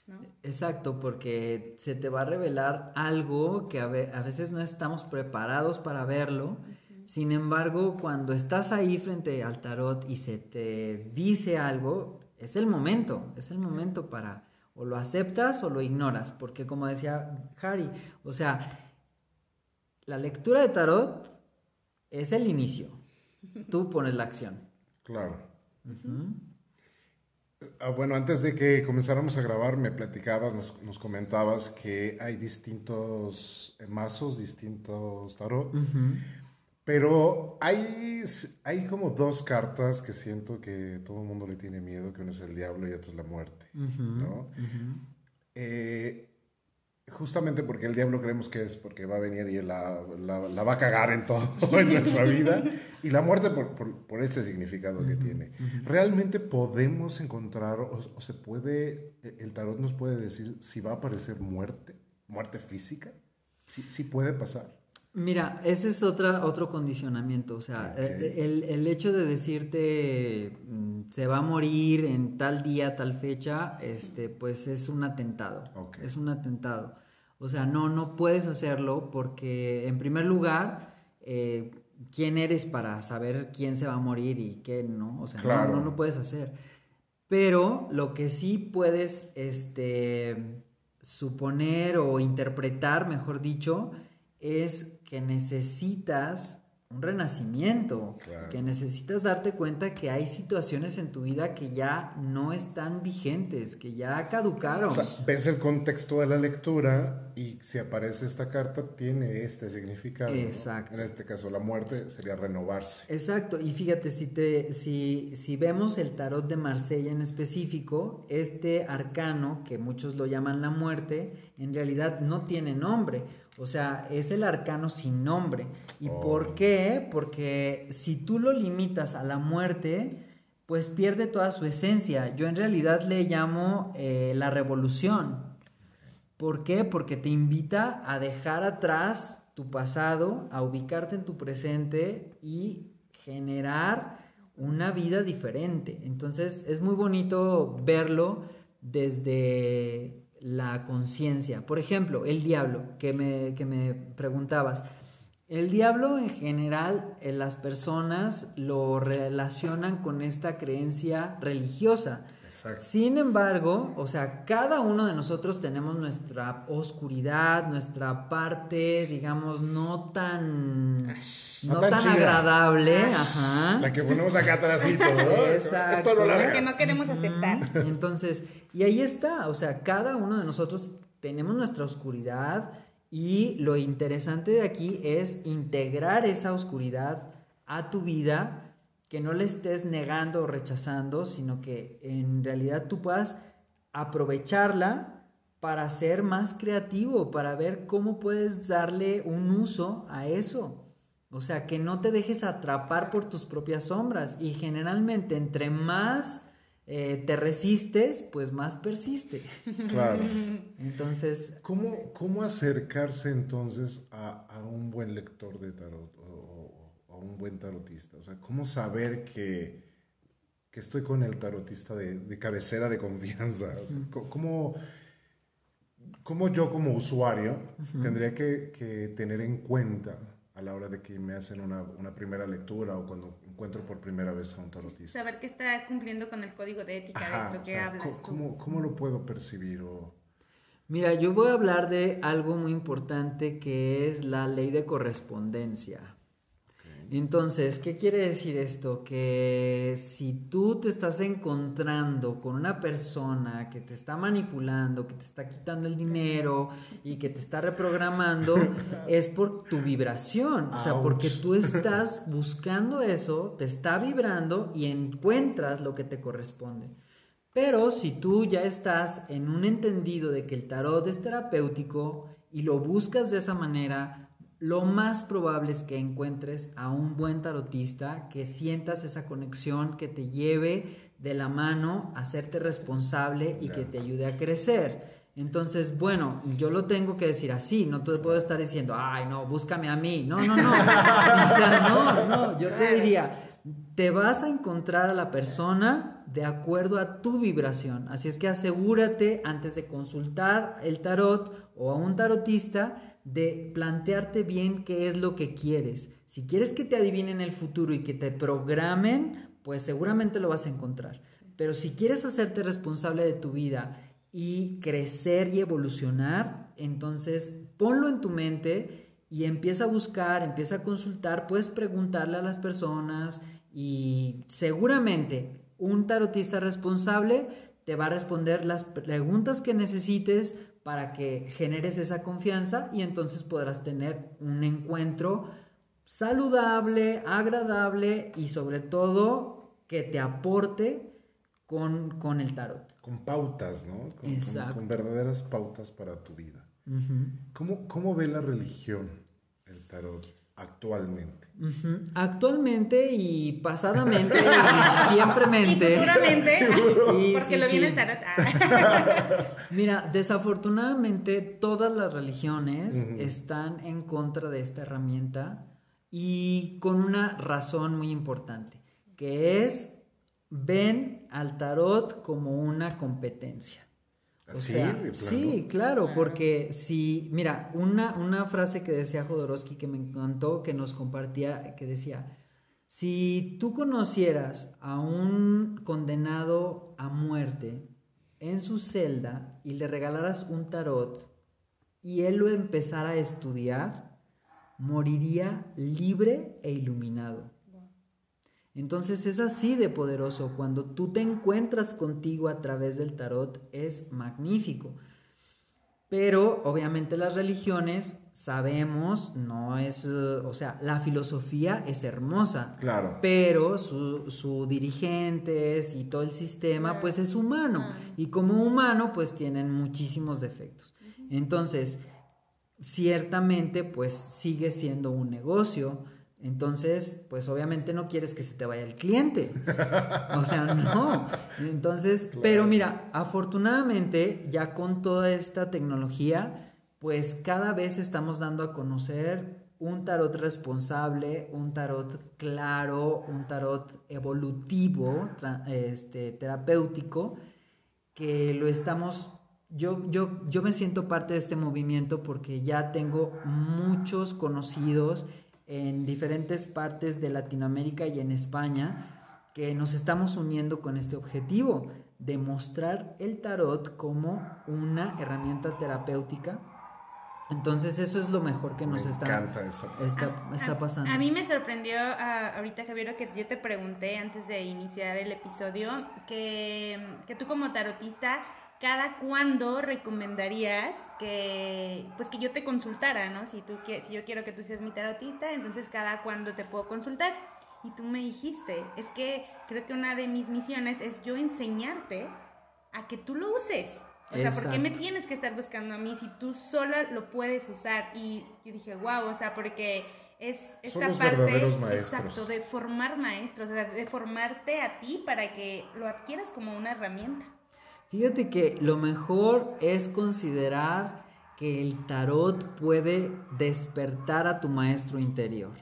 Speaker 1: ¿no?
Speaker 3: Exacto, porque se te va a revelar algo que a, veces no estamos preparados para verlo. Sin embargo, cuando estás ahí frente al tarot y se te dice algo, es el momento, es el momento para o lo aceptas o lo ignoras, porque como decía Harry, o sea, la lectura de tarot es el inicio, tú pones la acción.
Speaker 2: Claro. Ah, bueno, antes de que comenzáramos a grabar, me platicabas, nos, comentabas que hay distintos mazos, distintos tarot, pero hay, hay como dos cartas que siento que todo el mundo le tiene miedo, que uno es el diablo y otro es la muerte, ¿no? Justamente porque el diablo creemos que es porque va a venir y la, la, va a cagar en todo en nuestra vida. Y la muerte por, por, ese significado que tiene. ¿Realmente podemos encontrar o, se puede, el tarot nos puede decir si va a aparecer muerte, muerte física? ¿Sí, sí puede pasar?
Speaker 3: Mira, ese es otra, otro condicionamiento. O sea, el, el, hecho de decirte mm, se va a morir en tal día, tal fecha, este, pues es un atentado. Es un atentado. O sea, no, no puedes hacerlo porque, en primer lugar, eh, ¿quién eres para saber quién se va a morir y quién no? O sea, no, no lo puedes hacer. Pero lo que sí puedes este, suponer o interpretar, mejor dicho, es que necesitas un renacimiento, que necesitas darte cuenta que hay situaciones en tu vida que ya no están vigentes, que ya caducaron. O sea,
Speaker 2: ves el contexto de la lectura y si aparece esta carta tiene este significado. Exacto. En este caso la muerte sería renovarse.
Speaker 3: Exacto, y fíjate, si, te, si, si vemos el tarot de Marsella en específico, este arcano, que muchos lo llaman la muerte, en realidad no tiene nombre. O sea, es el arcano sin nombre. ¿Y oh. por qué? Porque si tú lo limitas a la muerte, pues pierde toda su esencia. Yo en realidad le llamo eh, la revolución. ¿Por qué? Porque te invita a dejar atrás tu pasado, a ubicarte en tu presente y generar una vida diferente. Entonces es muy bonito verlo desde la conciencia. Por ejemplo, el diablo, que me, que me preguntabas. El diablo en general, en eh, las personas lo relacionan con esta creencia religiosa. Sin embargo, o sea, cada uno de nosotros tenemos nuestra oscuridad, nuestra parte, digamos, no tan, no, tan, agradable, ajá.
Speaker 2: La que ponemos acá atrásito, ¿no?
Speaker 1: Exacto. Lo que no queremos aceptar.
Speaker 3: Entonces, y ahí está, o sea, cada uno de nosotros tenemos nuestra oscuridad y lo interesante de aquí es integrar esa oscuridad a tu vida que no le estés negando o rechazando, sino que en realidad tú puedas aprovecharla para ser más creativo, para ver cómo puedes darle un uso a eso. O sea, que no te dejes atrapar por tus propias sombras. Y generalmente entre más eh, te resistes, pues más persiste.
Speaker 2: Claro.
Speaker 3: Entonces...
Speaker 2: ¿Cómo, cómo acercarse entonces a, a, un buen lector de tarot? Un buen tarotista? O sea, ¿cómo saber que, que estoy con el tarotista de, cabecera de confianza? ¿cómo, ¿cómo, yo como usuario tendría que, que, tener en cuenta a la hora de que me hacen una, una, primera lectura o cuando encuentro por primera vez a un tarotista?
Speaker 1: Saber que está cumpliendo con el código de ética de esto que hablas.
Speaker 2: ¿cómo, ¿Cómo lo puedo percibir? O...
Speaker 3: Mira, yo voy a hablar de algo muy importante que es la ley de correspondencia. Entonces, ¿qué quiere decir esto? Que si tú te estás encontrando con una persona que te está manipulando, que te está quitando el dinero y que te está reprogramando, es por tu vibración. O sea, porque tú estás buscando eso, te está vibrando y encuentras lo que te corresponde. Pero si tú ya estás en un entendido de que el tarot es terapéutico y lo buscas de esa manera, lo más probable es que encuentres a un buen tarotista, que sientas esa conexión, que te lleve de la mano a hacerte responsable y que te ayude a crecer. Entonces, bueno, yo lo tengo que decir así, no te puedo estar diciendo, ay, no, búscame a mí. No, no, no. o sea, no, no, yo te diría, te vas a encontrar a la persona de acuerdo a tu vibración. Así es que asegúrate antes de consultar el tarot o a un tarotista de plantearte bien qué es lo que quieres. Si quieres que te adivinen el futuro y que te programen, pues seguramente lo vas a encontrar. Pero si quieres hacerte responsable de tu vida y crecer y evolucionar, entonces ponlo en tu mente y empieza a buscar, empieza a consultar, puedes preguntarle a las personas y seguramente Un tarotista responsable te va a responder las preguntas que necesites para que generes esa confianza y entonces podrás tener un encuentro saludable, agradable y sobre todo que te aporte con, el tarot.
Speaker 2: Con pautas, ¿no? Con, verdaderas pautas para tu vida. ¿Cómo, ve la religión el tarot actualmente?
Speaker 3: Actualmente y pasadamente y siempremente.
Speaker 1: Y futuramente, porque lo viene el tarot.
Speaker 3: Mira, desafortunadamente todas las religiones están en contra de esta herramienta y con una razón muy importante, que es ven al tarot como una competencia. O sea, sí, claro, porque si, mira, una, una frase que decía Jodorowsky que me encantó, que nos compartía, que decía, si tú conocieras a un condenado a muerte en su celda y le regalaras un tarot y él lo empezara a estudiar, moriría libre e iluminado. Entonces es así de poderoso. Cuando tú te encuentras contigo a través del tarot es magnífico. Pero obviamente las religiones sabemos, no es, o sea, la filosofía es hermosa.
Speaker 2: Claro.
Speaker 3: Pero su, su dirigentes y todo el sistema, pues es humano. Y como humano, pues tienen muchísimos defectos. Entonces, ciertamente, pues sigue siendo un negocio entonces, pues obviamente no quieres que se te vaya el cliente. O sea, no. Entonces, pero mira, afortunadamente ya con toda esta tecnología, pues cada vez estamos dando a conocer un tarot responsable, un tarot claro, un tarot evolutivo, este, terapéutico, que lo estamos yo, yo, yo me siento parte de este movimiento porque ya tengo muchos conocidos en diferentes partes de Latinoamérica y en España que nos estamos uniendo con este objetivo de mostrar el tarot como una herramienta terapéutica. Entonces eso es lo mejor que nos está, está, pasando.
Speaker 1: A, mí me sorprendió ahorita, Javier, que yo te pregunté antes de iniciar el episodio que, que tú como tarotista cada cuándo recomendarías que pues que yo te consultara, ¿no? Si tú si yo quiero que tú seas mi tarotista, entonces cada cuándo te puedo consultar. Y tú me dijiste, es que creo que una de mis misiones es yo enseñarte a que tú lo uses. O sea, ¿por qué me tienes que estar buscando a mí si tú sola lo puedes usar? Y yo dije, wow, o sea, porque es esta parte exacto de formar maestros, o sea, de formarte a ti para que lo adquieras como una herramienta.
Speaker 3: Fíjate que lo mejor es considerar que el tarot puede despertar a tu maestro interior.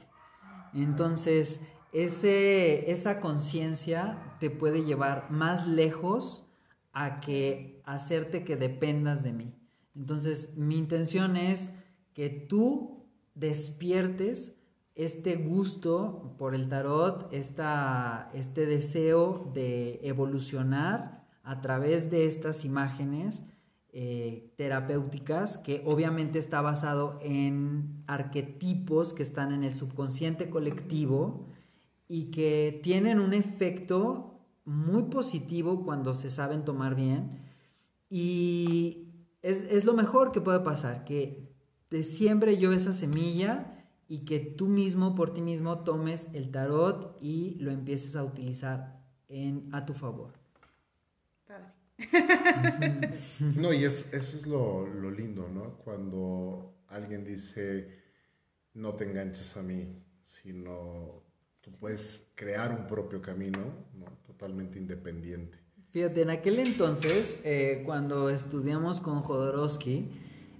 Speaker 3: Entonces, ese, esa conciencia te puede llevar más lejos a que hacerte que dependas de mí. Entonces, mi intención es que tú despiertes este gusto por el tarot, esta, este deseo de evolucionar a través de estas imágenes eh, terapéuticas que obviamente está basado en arquetipos que están en el subconsciente colectivo y que tienen un efecto muy positivo cuando se saben tomar bien y es, es lo mejor que puede pasar, que te siembre yo esa semilla y que tú mismo por ti mismo tomes el tarot y lo empieces a utilizar en, a tu favor.
Speaker 2: No, y es, eso es lo, lindo, ¿no? Cuando alguien dice, no te enganches a mí, sino tú puedes crear un propio camino, ¿no? Totalmente independiente.
Speaker 3: Fíjate, en aquel entonces, eh, cuando estudiamos con Jodorowsky,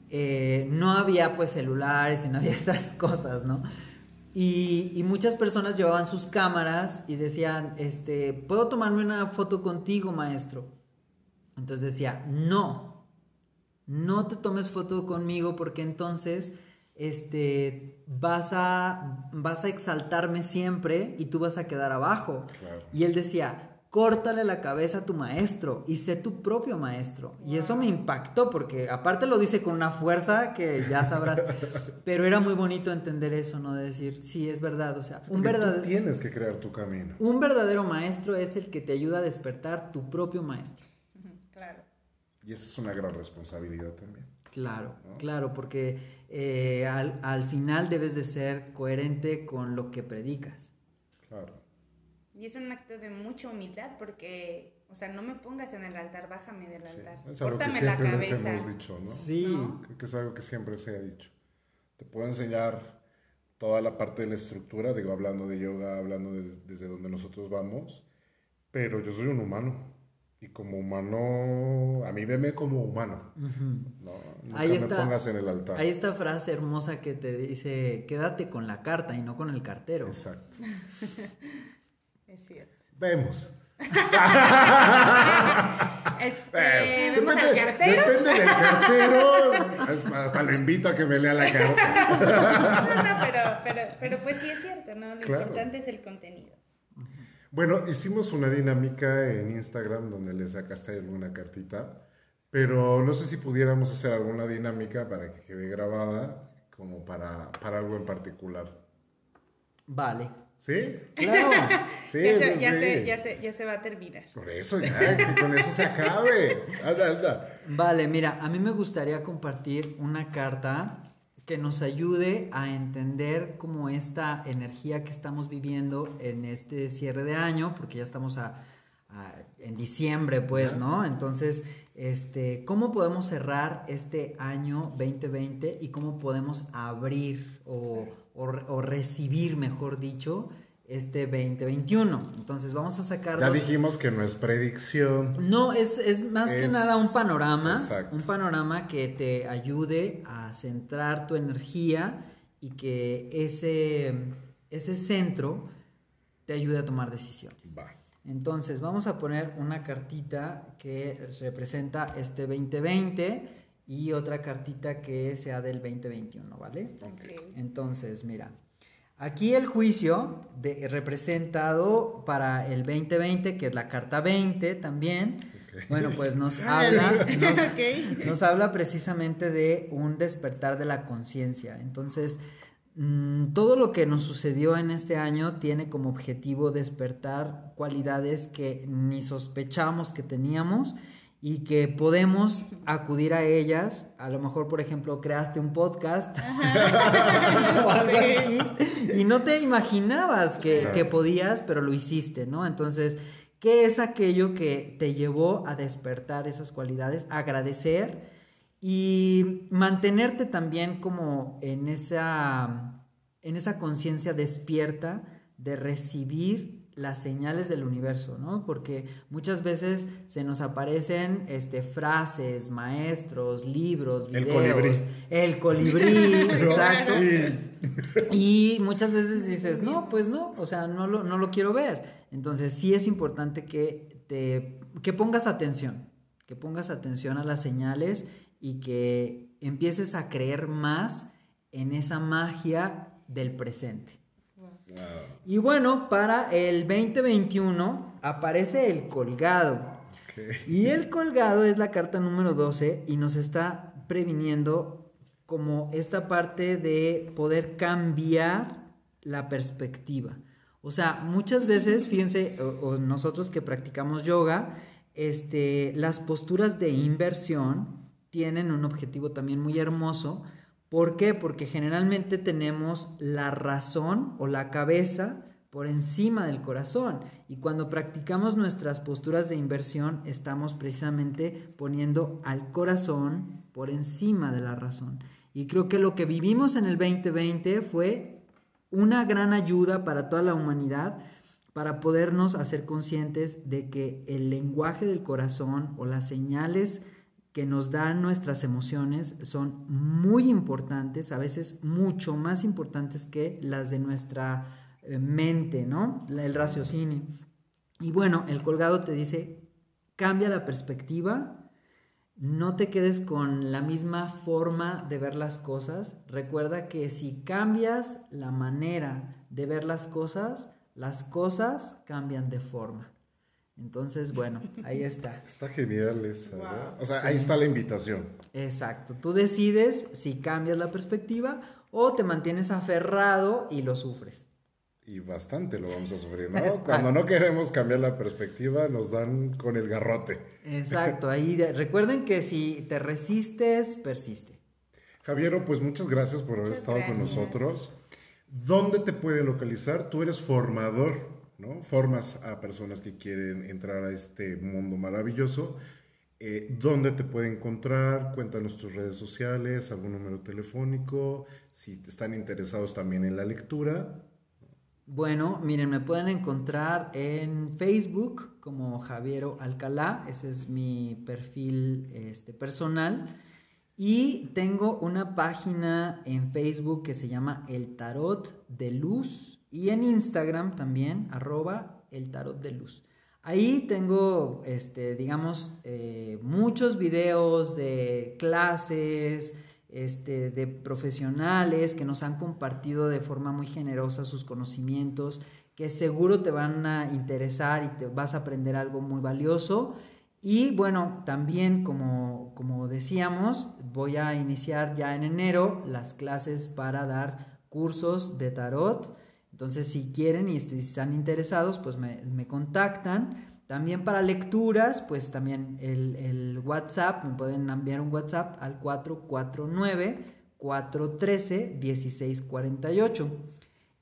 Speaker 3: eh, no había pues celulares y no había estas cosas, ¿no? Y, y, muchas personas llevaban sus cámaras y decían, este, ¿puedo tomarme una foto contigo, maestro? Entonces decía, no, no te tomes foto conmigo porque entonces este, vas, a, vas a exaltarme siempre y tú vas a quedar abajo. Y él decía, córtale la cabeza a tu maestro y sé tu propio maestro. Y eso me impactó porque aparte lo dice con una fuerza que ya sabrás, pero era muy bonito entender eso, ¿no? De decir, sí, es verdad, o sea,
Speaker 2: un verdadero... Tienes que crear tu camino.
Speaker 3: Un verdadero maestro es el que te ayuda a despertar tu propio maestro.
Speaker 2: Y esa es una gran responsabilidad también.
Speaker 3: Claro, claro, porque eh, al, al final debes de ser coherente con lo que predicas.
Speaker 2: Claro.
Speaker 1: Y es un acto de mucha humildad porque, o sea, no me pongas en el altar, bájame del altar.
Speaker 2: es algo que siempre les hemos dicho, ¿no?
Speaker 3: Sí.
Speaker 2: Creo que es algo que siempre se ha dicho. Te puedo enseñar toda la parte de la estructura, digo, hablando de yoga, hablando desde donde nosotros vamos, pero yo soy un humano. Y como humano, a mí veme como humano. ¿no?
Speaker 3: ahí está, me pongas en el altar. Hay esta frase hermosa que te dice, quédate con la carta y no con el cartero.
Speaker 2: Exacto.
Speaker 1: cierto.
Speaker 2: Vemos.
Speaker 1: este, ¿Vemos al cartero?
Speaker 2: Depende del cartero. Hasta lo invito a que me lea la carta.
Speaker 1: no, no, pero, pero, pero pues sí es cierto, ¿no? Lo importante es el contenido.
Speaker 2: Bueno, hicimos una dinámica en Instagram donde le sacaste alguna cartita, pero no sé si pudiéramos hacer alguna dinámica para que quede grabada como para, para algo en particular.
Speaker 3: Vale.
Speaker 2: ¿Sí?
Speaker 3: Claro.
Speaker 2: Sí,
Speaker 1: ya, se, ya, Se, ya, se, ya, se, va a terminar.
Speaker 2: Por eso, ya, que con eso se acabe. Anda, anda.
Speaker 3: Vale, mira, a mí me gustaría compartir una carta que nos ayude a entender cómo esta energía que estamos viviendo en este cierre de año, porque ya estamos a, en diciembre, pues, ¿no? Entonces, este, ¿cómo podemos cerrar este año 2020 y cómo podemos abrir o o, recibir, mejor dicho, este 2021. Entonces vamos a sacar...
Speaker 2: Ya dijimos que no es predicción.
Speaker 3: No, es, más que nada un panorama. Un panorama que te ayude a centrar tu energía y que ese, ese centro te ayude a tomar decisiones. Entonces vamos a poner una cartita que representa este 2020 y otra cartita que sea del 2021, ¿vale? Entonces, mira, aquí el juicio de, representado para el 2020, que es la carta 20 también, bueno, pues nos habla, nos, habla precisamente de un despertar de la conciencia. Entonces, mm, todo lo que nos sucedió en este año tiene como objetivo despertar cualidades que ni sospechamos que teníamos y que podemos acudir a ellas. A lo mejor, por ejemplo, creaste un podcast o algo así y no te imaginabas que, que, podías, pero lo hiciste, ¿no? Entonces, ¿qué es aquello que te llevó a despertar esas cualidades? Agradecer y mantenerte también como en esa, en esa conciencia despierta de recibir las señales del universo, ¿no? Porque muchas veces se nos aparecen este, frases, maestros, libros, videos. El colibrí. El colibrí, exacto. Y muchas veces dices, no, pues no, o sea, no lo, no lo quiero ver. Entonces sí es importante que, te, que pongas atención, que pongas atención a las señales y que empieces a creer más en esa magia del presente. Y bueno, para el 2021 aparece el colgado. Y el colgado es la carta número 12 y nos está previniendo como esta parte de poder cambiar la perspectiva. O sea, muchas veces, fíjense, nosotros que practicamos yoga, este, las posturas de inversión tienen un objetivo también muy hermoso ¿Por qué? Porque generalmente tenemos la razón o la cabeza por encima del corazón. Y cuando practicamos nuestras posturas de inversión, estamos precisamente poniendo al corazón por encima de la razón. Y creo que lo que vivimos en el 2020 fue una gran ayuda para toda la humanidad para podernos hacer conscientes de que el lenguaje del corazón o las señales que nos dan nuestras emociones son muy importantes, a veces mucho más importantes que las de nuestra eh, mente, ¿no? El raciocinio. Y bueno, el colgado te dice, cambia la perspectiva, no te quedes con la misma forma de ver las cosas. Recuerda que si cambias la manera de ver las cosas, las cosas cambian de forma. Entonces, bueno, ahí está.
Speaker 2: Está genial esa. O sea, ahí está la invitación.
Speaker 3: Exacto. Tú decides si cambias la perspectiva o te mantienes aferrado y lo sufres.
Speaker 2: Y bastante lo vamos a sufrir, ¿no? Cuando no queremos cambiar la perspectiva, nos dan con el garrote.
Speaker 3: Exacto. Ahí recuerden que si te resistes, persiste.
Speaker 2: Javiero, pues muchas gracias por haber estado con nosotros. ¿Dónde te puede localizar? Tú eres formador, ¿no? Formas a personas que quieren entrar a este mundo maravilloso. Eh, ¿Dónde te puede encontrar? Cuéntanos tus redes sociales, algún número telefónico, si están interesados también en la lectura.
Speaker 3: Bueno, miren, me pueden encontrar en Facebook como Javiero Alcalá, ese es mi perfil este, personal. Y tengo una página en Facebook que se llama El Tarot de Luz y en Instagram también, arroba El Tarot de Luz. Ahí tengo, este, digamos, eh, muchos videos de clases, este, de profesionales que nos han compartido de forma muy generosa sus conocimientos, que seguro te van a interesar y te vas a aprender algo muy valioso. Y bueno, también como, como decíamos, voy a iniciar ya en enero las clases para dar cursos de tarot. Entonces, si quieren y están interesados, pues me, contactan. También para lecturas, pues también el, el, WhatsApp, me pueden enviar un WhatsApp al 449-413-1648.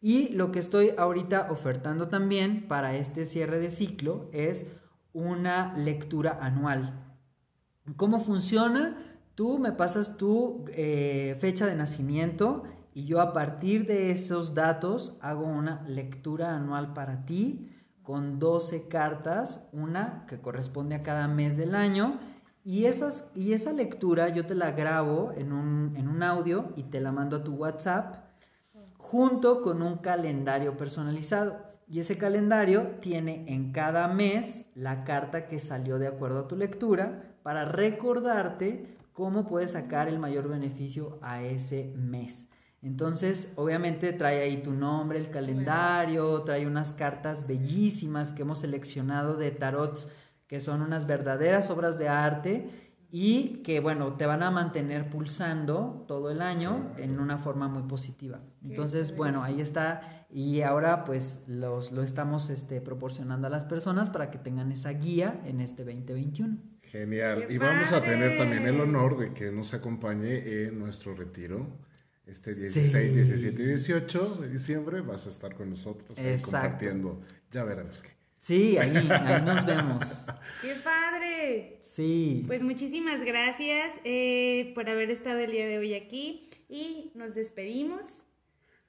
Speaker 3: Y lo que estoy ahorita ofertando también para este cierre de ciclo es una lectura anual. ¿Cómo funciona? Tú me pasas tu eh, fecha de nacimiento y yo a partir de esos datos hago una lectura anual para ti con 12 cartas, una que corresponde a cada mes del año. Y, esas, y esa lectura yo te la grabo en un, en un audio y te la mando a tu WhatsApp junto con un calendario personalizado. Y ese calendario tiene en cada mes la carta que salió de acuerdo a tu lectura para recordarte cómo puedes sacar el mayor beneficio a ese mes. Entonces, obviamente trae ahí tu nombre, el calendario, trae unas cartas bellísimas que hemos seleccionado de tarots que son unas verdaderas obras de arte y que, bueno, te van a mantener pulsando todo el año en una forma muy positiva. Entonces, bueno, ahí está y ahora pues los, lo estamos este, proporcionando a las personas para que tengan esa guía en este 2021.
Speaker 2: Genial. y vamos a tener también el honor de que nos acompañe en nuestro retiro. Este 16, 17 y 18 de diciembre vas a estar con nosotros compartiendo. Ya veremos qué.
Speaker 3: Sí, ahí, ahí nos vemos.
Speaker 1: ¡Qué padre!
Speaker 3: Sí.
Speaker 1: Pues muchísimas gracias eh, por haber estado el día de hoy aquí y nos despedimos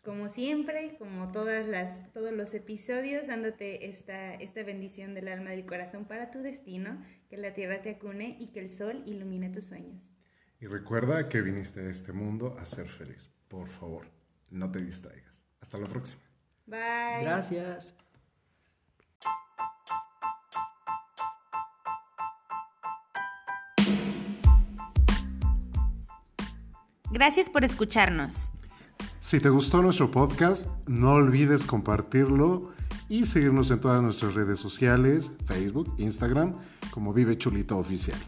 Speaker 1: como siempre, como todas las, todos los episodios, dándote esta, esta bendición del alma y del corazón para tu destino, que la tierra te acune y que el sol ilumine tus sueños.
Speaker 2: Y recuerda que viniste a este mundo a ser feliz. Por favor, no te distraigas. Hasta la próxima.
Speaker 1: Bye.
Speaker 3: Gracias.
Speaker 1: Gracias por escucharnos.
Speaker 2: Si te gustó nuestro podcast, no olvides compartirlo y seguirnos en todas nuestras redes sociales, Facebook, Instagram, como Vive Chulito Oficial.